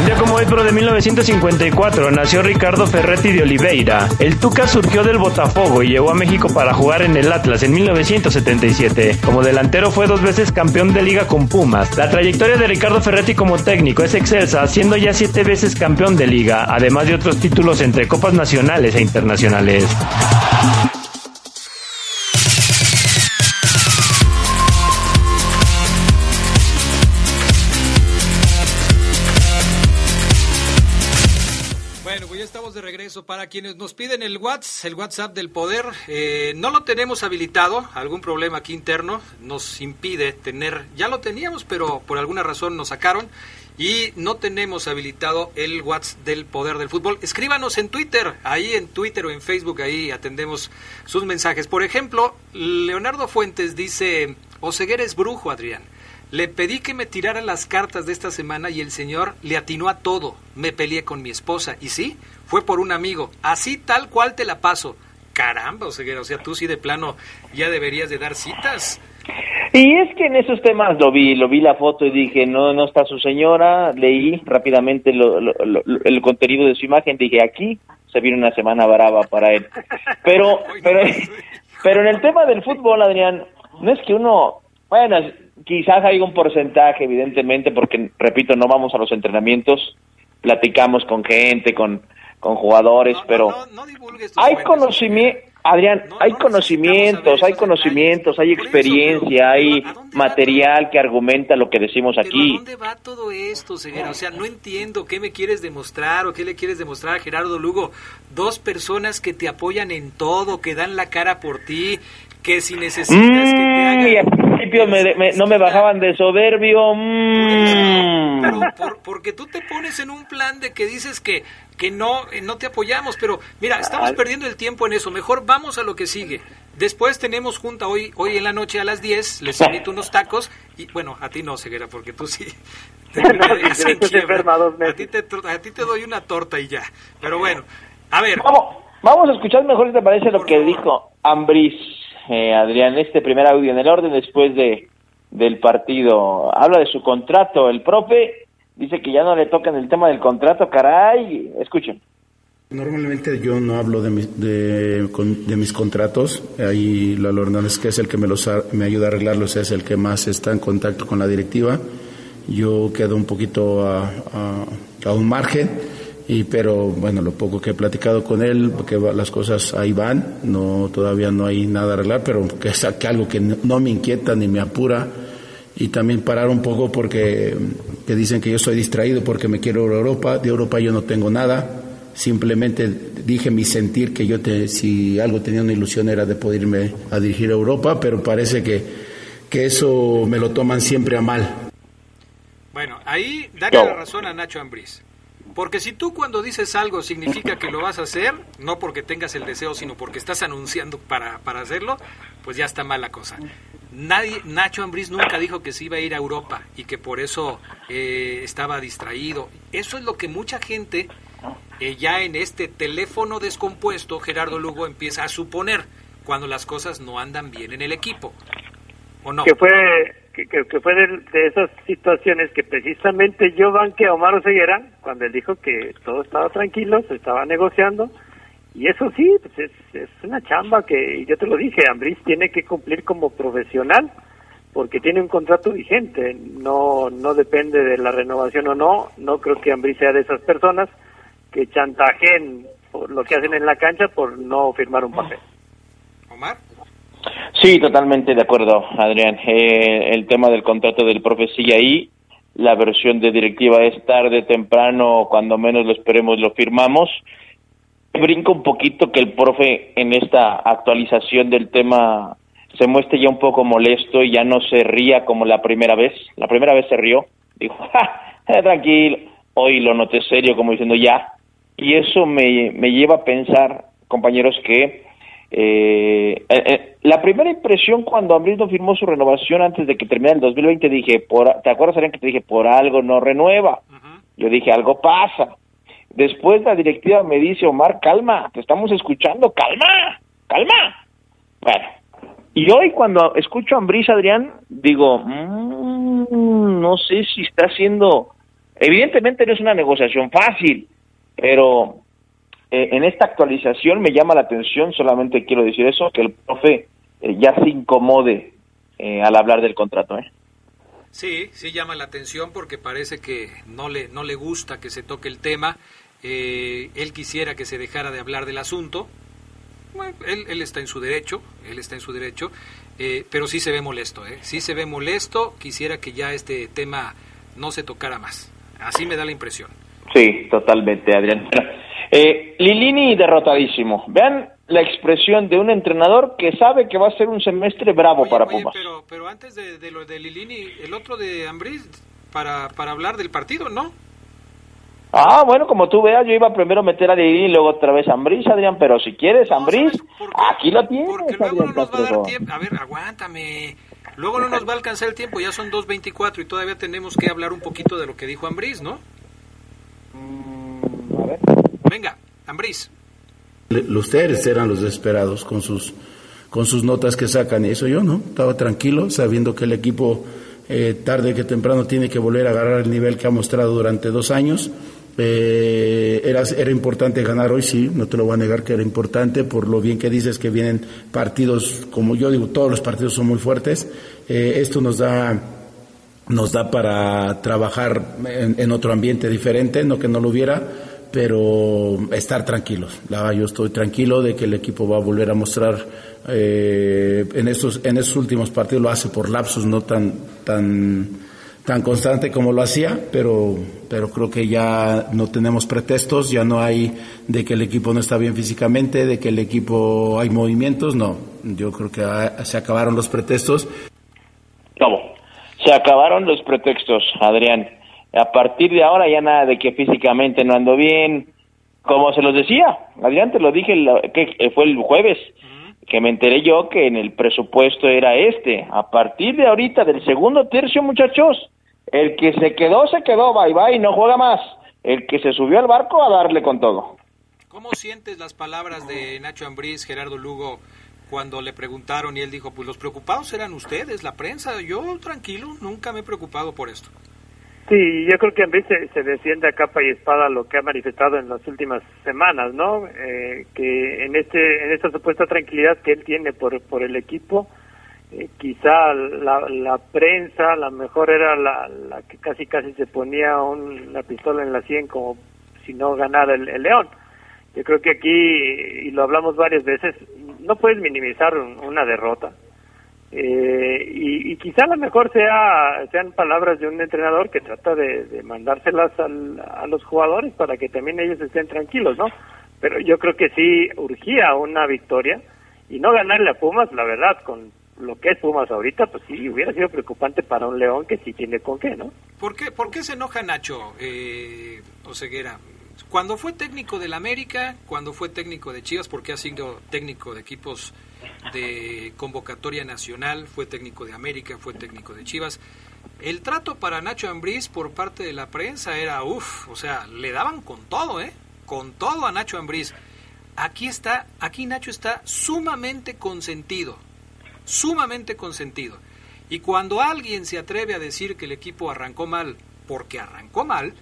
Un día como hoy, de 1954, nació Ricardo Ferretti de Oliveira. El Tuca surgió del Botafogo y llegó a México para jugar en el Atlas en 1977. Como delantero fue dos veces campeón de liga con Pumas. La trayectoria de Ricardo Ferretti como técnico es excelsa, siendo ya siete veces campeón de liga, además de otros títulos entre copas nacionales e internacionales. Para quienes nos piden el WhatsApp, el WhatsApp del poder, eh, no lo tenemos habilitado. Algún problema aquí interno nos impide tener, ya lo teníamos, pero por alguna razón nos sacaron y no tenemos habilitado el WhatsApp del poder del fútbol. Escríbanos en Twitter, ahí en Twitter o en Facebook, ahí atendemos sus mensajes. Por ejemplo, Leonardo Fuentes dice, Oseguera es brujo, Adrián. Le pedí que me tirara las cartas de esta semana y el señor le atinó a todo. Me peleé con mi esposa. Y sí, fue por un amigo. Así tal cual te la paso. Caramba, Oseguera, o sea, tú sí de plano ya deberías de dar citas. Y es que en esos temas lo vi, lo vi la foto y dije, no, no está su señora, leí rápidamente lo- lo- lo- el contenido de su imagen, dije, aquí se viene una semana brava para él. Pero, [laughs] pero, pero en el tema del fútbol, Adrián, no es que uno, bueno, quizás hay un porcentaje, evidentemente, porque, repito, no vamos a los entrenamientos, platicamos con gente, con, con jugadores, pero hay conocimiento, Adrián, hay conocimientos, hay conocimientos, hay experiencia, hay material que argumenta lo que decimos aquí. ¿Dónde va todo esto, Ceguera? O sea, no entiendo qué me quieres demostrar o qué le quieres demostrar a Gerardo Lugo. Dos personas que te apoyan en todo, que dan la cara por ti, que si necesitas que te hagan... Y al principio me- me- no me bajaban de soberbio. mm. Pero por- porque tú te pones en un plan de que dices que, que no, eh, no te apoyamos, pero mira, estamos perdiendo el tiempo en eso. Mejor vamos a lo que sigue. Después tenemos junta hoy, hoy en la noche a las 10, les invito unos tacos y bueno, a ti no, Ceguera, porque tú sí. [laughs] te quiebra. a, ti te, a ti te doy una torta y ya. Pero bueno, a ver. Vamos, vamos a escuchar mejor si te parece lo que dijo Ambris, eh, Adrián, este primer audio en el orden después de del partido. Habla de su contrato, el profe dice que ya no le tocan el tema del contrato, caray. Escuchen. Normalmente yo no hablo de, mi- de, de mis contratos. Ahí Lalo Hernández, que es el que me, los me ayuda a arreglarlos, es el que más está en contacto con la directiva. Yo quedo un poquito a- a un margen, y, pero bueno, lo poco que he platicado con él, porque va- las cosas ahí van, no, todavía no hay nada a arreglar, pero que saque algo que no, me inquieta ni me apura. Y también parar un poco porque que dicen que yo soy distraído porque me quiero ir a Europa. De Europa yo no tengo nada simplemente dije mi sentir que yo te, si algo tenía una ilusión era de poder irme a dirigir a Europa, pero parece que, que eso me lo toman siempre a mal. Bueno, ahí dale la razón a Nacho Ambriz. Porque si tú cuando dices algo significa que lo vas a hacer, no porque tengas el deseo, sino porque estás anunciando para, para hacerlo, pues ya está mal la cosa. Nadie, Nacho Ambriz nunca dijo que se iba a ir a Europa y que por eso eh, estaba distraído. Eso es lo que mucha gente eh, ya en este teléfono descompuesto, Gerardo Lugo empieza a suponer cuando las cosas no andan bien en el equipo. ¿O no? que fue que, que- que fue de, de esas situaciones que precisamente yo banqué a Omar Ceguera cuando él dijo que todo estaba tranquilo, se estaba negociando y eso sí, pues es, es una chamba que yo te lo dije, Ambriz tiene que cumplir como profesional porque tiene un contrato vigente, no no depende de la renovación o no, no creo que Ambriz sea de esas personas que chantajeen por lo que hacen en la cancha por no firmar un papel. Omar. Sí, totalmente de acuerdo, Adrián. Eh, el tema del contrato del profe sigue ahí. La versión de directiva es tarde, temprano, cuando menos lo esperemos, lo firmamos. Brinco un poquito que el profe en esta actualización del tema se muestre ya un poco molesto y ya no se ría como la primera vez. La primera vez se rió, dijo, [laughs] "Ja, eh, tranquilo. Hoy lo noté serio, como diciendo ya. Y eso me, me lleva a pensar, compañeros, que eh, eh, eh, la primera impresión cuando Ambriz no firmó su renovación antes de que terminara el 2020 dije, por, ¿te acuerdas, Adrián, que te dije, por algo no renueva? Yo dije, algo pasa. Después la directiva me dice, Omar, calma, te estamos escuchando, calma, calma. Bueno, y hoy cuando escucho a Ambriz, Adrián, digo, "Mm, no sé si está haciendo, evidentemente no es una negociación fácil, pero eh, en esta actualización me llama la atención, solamente quiero decir eso, que el profe eh, ya se incomode eh, al hablar del contrato. ¿eh? Sí, sí llama la atención porque parece que no le, no le gusta que se toque el tema. Él quisiera que se dejara de hablar del asunto. Bueno, él, él está en su derecho, él está en su derecho, pero sí se ve molesto, ¿eh? Sí se ve molesto, quisiera que ya este tema no se tocara más. Así me da la impresión. Sí, totalmente, Adrián. Eh, Lilini derrotadísimo. Vean la expresión de un entrenador que sabe que va a ser un semestre bravo para Pumas. Pero, pero antes de, de lo de Lilini, el otro de Ambriz, para, para hablar del partido, ¿no? Ah, bueno, como tú veas, yo iba primero a meter a Lilini y luego otra vez a Ambriz, Adrián, pero si quieres, Ambriz, aquí lo tienes, Adrián Castro. A ver, aguántame. Luego no nos va a alcanzar el tiempo, ya son 2.24 y todavía tenemos que hablar un poquito de lo que dijo Ambriz, ¿no? Venga, Ambriz. Le- Ustedes eran los desesperados con sus, con sus notas que sacan, y eso yo no, estaba tranquilo, sabiendo que el equipo eh, tarde que temprano tiene que volver a agarrar el nivel que ha mostrado durante dos años, Eh, era, era importante ganar hoy, sí, no te lo voy a negar que era importante, por lo bien que dices que vienen partidos, como yo digo, todos los partidos son muy fuertes. Eh, esto nos da, nos da para trabajar en, en, otro ambiente diferente, no que no lo hubiera, pero estar tranquilos. La, yo estoy tranquilo de que el equipo va a volver a mostrar eh, en, estos, en estos últimos partidos, lo hace por lapsos no tan, tan tan constante como lo hacía, pero, pero creo que ya no tenemos pretextos, ya no hay de que el equipo no está bien físicamente, de que el equipo hay movimientos, no. Yo creo que se acabaron los pretextos. ¿Cómo? Se acabaron los pretextos, Adrián. A partir de ahora ya nada de que físicamente no ando bien. Como se los decía, Adrián, te lo dije que fue el jueves, que me enteré yo que en el presupuesto era este. A partir de ahorita, del segundo tercio, muchachos, el que se quedó, se quedó, bye bye, no juega más. El que se subió al barco a darle con todo. ¿Cómo sientes las palabras de Nacho Ambriz, Gerardo Lugo, cuando le preguntaron y él dijo, pues los preocupados eran ustedes, la prensa, yo tranquilo, nunca me he preocupado por esto? Sí, yo creo que Ambriz se, se, defiende a capa y espada lo que ha manifestado en las últimas semanas, ¿no? Eh, que en este en esta supuesta tranquilidad que él tiene por por el equipo, eh, quizá la, la prensa, la mejor era la, la que casi casi se ponía un, la pistola en la sien como si no ganara el, el León. Yo creo que aquí, y lo hablamos varias veces, no puedes minimizar una derrota. Eh, y, y, quizá a lo mejor sea, sean palabras de un entrenador que trata de, mandárselas al, a los jugadores para que también ellos estén tranquilos, ¿no? Pero yo creo que sí urgía una victoria y no ganarle a Pumas, la verdad, con lo que es Pumas ahorita, pues sí, hubiera sido preocupante para un León que sí tiene con qué, ¿no? ¿Por qué, por qué se enoja Nacho eh, Oseguera? Cuando fue técnico del América, cuando fue técnico de Chivas, porque ha sido técnico de equipos de convocatoria nacional, fue técnico de América, fue técnico de Chivas. El trato para Nacho Ambriz por parte de la prensa era, uff, o sea, le daban con todo, ¿eh? Con todo a Nacho Ambriz. Aquí está, aquí Nacho está sumamente consentido, sumamente consentido. Y cuando alguien se atreve a decir que el equipo arrancó mal porque arrancó mal,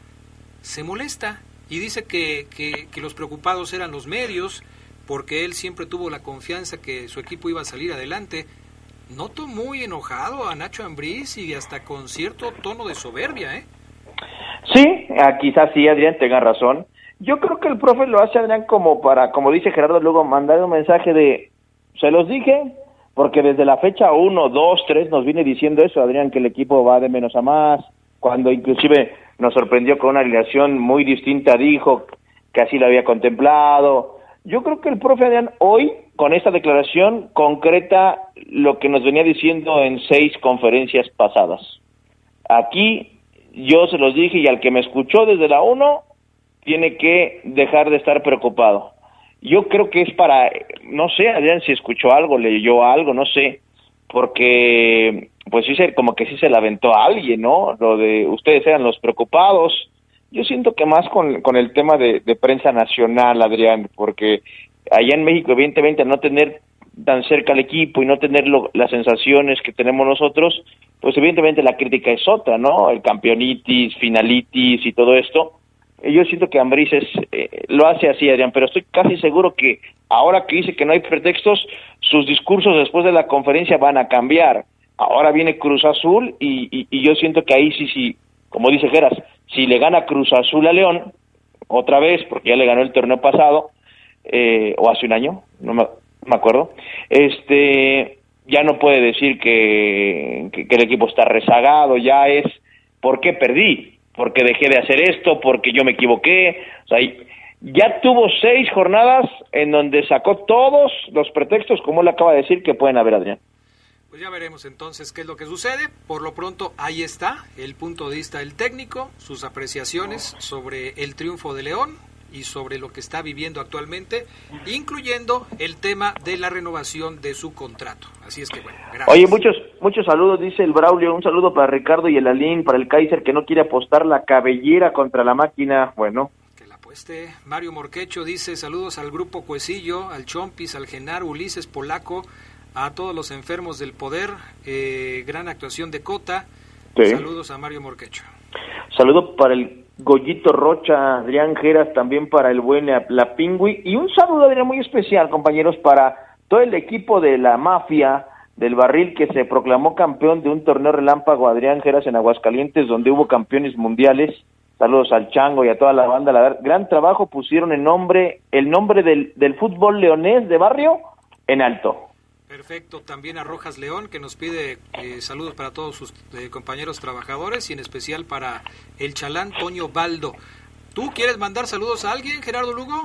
se molesta y dice que, que, que los preocupados eran los medios, porque él siempre tuvo la confianza que su equipo iba a salir adelante. Noto muy enojado a Nacho Ambriz y hasta con cierto tono de soberbia, ¿eh? Sí, quizás sí, Adrián, tenga razón. Yo creo que el profe lo hace, Adrián, como para, como dice Gerardo, luego mandar un mensaje de, se los dije, porque desde la fecha 1, 2, 3 nos viene diciendo eso, Adrián, que el equipo va de menos a más, cuando inclusive nos sorprendió con una alineación muy distinta, dijo que así lo había contemplado, yo creo que el profe Adrián hoy, con esta declaración, concreta lo que nos venía diciendo en seis conferencias pasadas. Aquí yo se los dije y al que me escuchó desde la 1 tiene que dejar de estar preocupado. Yo creo que es para, no sé, Adrián, si escuchó algo, leyó algo, no sé, porque pues sí, se, como que sí se la aventó a alguien, ¿no? Lo de ustedes eran los preocupados, yo siento que más con, con el tema de, prensa nacional, Adrián, porque allá en México, evidentemente, no tener tan cerca al equipo y no tener lo, las sensaciones que tenemos nosotros, pues evidentemente la crítica es otra, ¿no? El campeonitis, finalitis y todo esto. Yo siento que Ambriz eh, lo hace así, Adrián, pero estoy casi seguro que ahora que dice que no hay pretextos, sus discursos después de la conferencia van a cambiar. Ahora viene Cruz Azul y, yo siento que ahí sí, sí, como dice Geras, si le gana Cruz Azul a León, otra vez, porque ya le ganó el torneo pasado, eh, o hace un año, no me, acuerdo, este, ya no puede decir que, que, que, el equipo está rezagado, ya es, ¿por qué perdí? Porque dejé de hacer esto, porque yo me equivoqué, o sea, ya tuvo seis jornadas en donde sacó todos los pretextos, como él acaba de decir, que pueden haber, Adrián. Pues ya veremos entonces qué es lo que sucede. Por lo pronto, ahí está el punto de vista del técnico, sus apreciaciones sobre el triunfo de León y sobre lo que está viviendo actualmente, incluyendo el tema de la renovación de su contrato. Así es que bueno, gracias. Oye, muchos muchos saludos, dice el Braulio, un saludo para Ricardo y el Alín, para el Kaiser que no quiere apostar la cabellera contra la máquina. Bueno, que la apueste. Mario Morquecho dice saludos al grupo Cuecillo, al Chompis, al Genar, Ulises Polaco, a todos los enfermos del poder, eh, gran actuación de Cota. Sí. Saludos a Mario Morquecho. Saludo para el Goyito Rocha, Adrián Geras, también para el buen La Pingüi. Y un saludo, Adrián, muy especial, compañeros, para todo el equipo de la mafia del barril que se proclamó campeón de un torneo relámpago Adrián Geras en Aguascalientes, donde hubo campeones mundiales. Saludos al Chango y a toda la banda. La gran trabajo pusieron el nombre, el nombre del, del fútbol leonés de barrio en alto. Perfecto, también a Rojas León que nos pide eh, saludos para todos sus eh, compañeros trabajadores y en especial para el chalán Toño Baldo. ¿Tú quieres mandar saludos a alguien, Gerardo Lugo?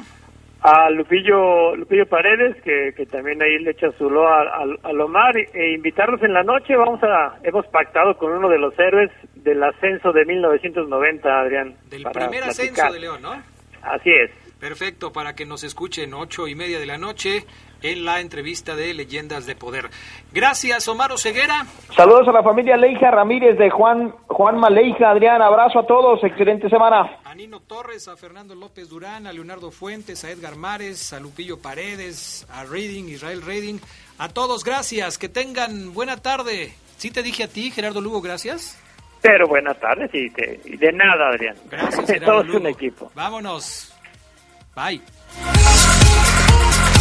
A Lupillo, Lupillo Paredes, que, que también ahí le echa su lo a, a, Lomar, e invitarlos en la noche. Vamos a, hemos pactado con uno de los héroes del ascenso de 1990, Adrián. Del primer ascenso de León, ¿no? Así es. Perfecto, para que nos escuchen ocho y media de la noche en la entrevista de Leyendas de Poder. Gracias, Omar Ceguera. Saludos a la familia Leija Ramírez de Juan, Juan Maleija. Adrián, abrazo a todos, excelente semana. A Nino Torres, a Fernando López Durán, a Leonardo Fuentes, a Edgar Mares, a Lupillo Paredes, a Reading, Israel Reading. A todos, gracias, que tengan buena tarde. ¿Sí te dije a ti, Gerardo Lugo, gracias? Pero buenas tardes y, de nada, Adrián. Gracias, [laughs] Gerardo Todos un equipo. Vámonos. Bye.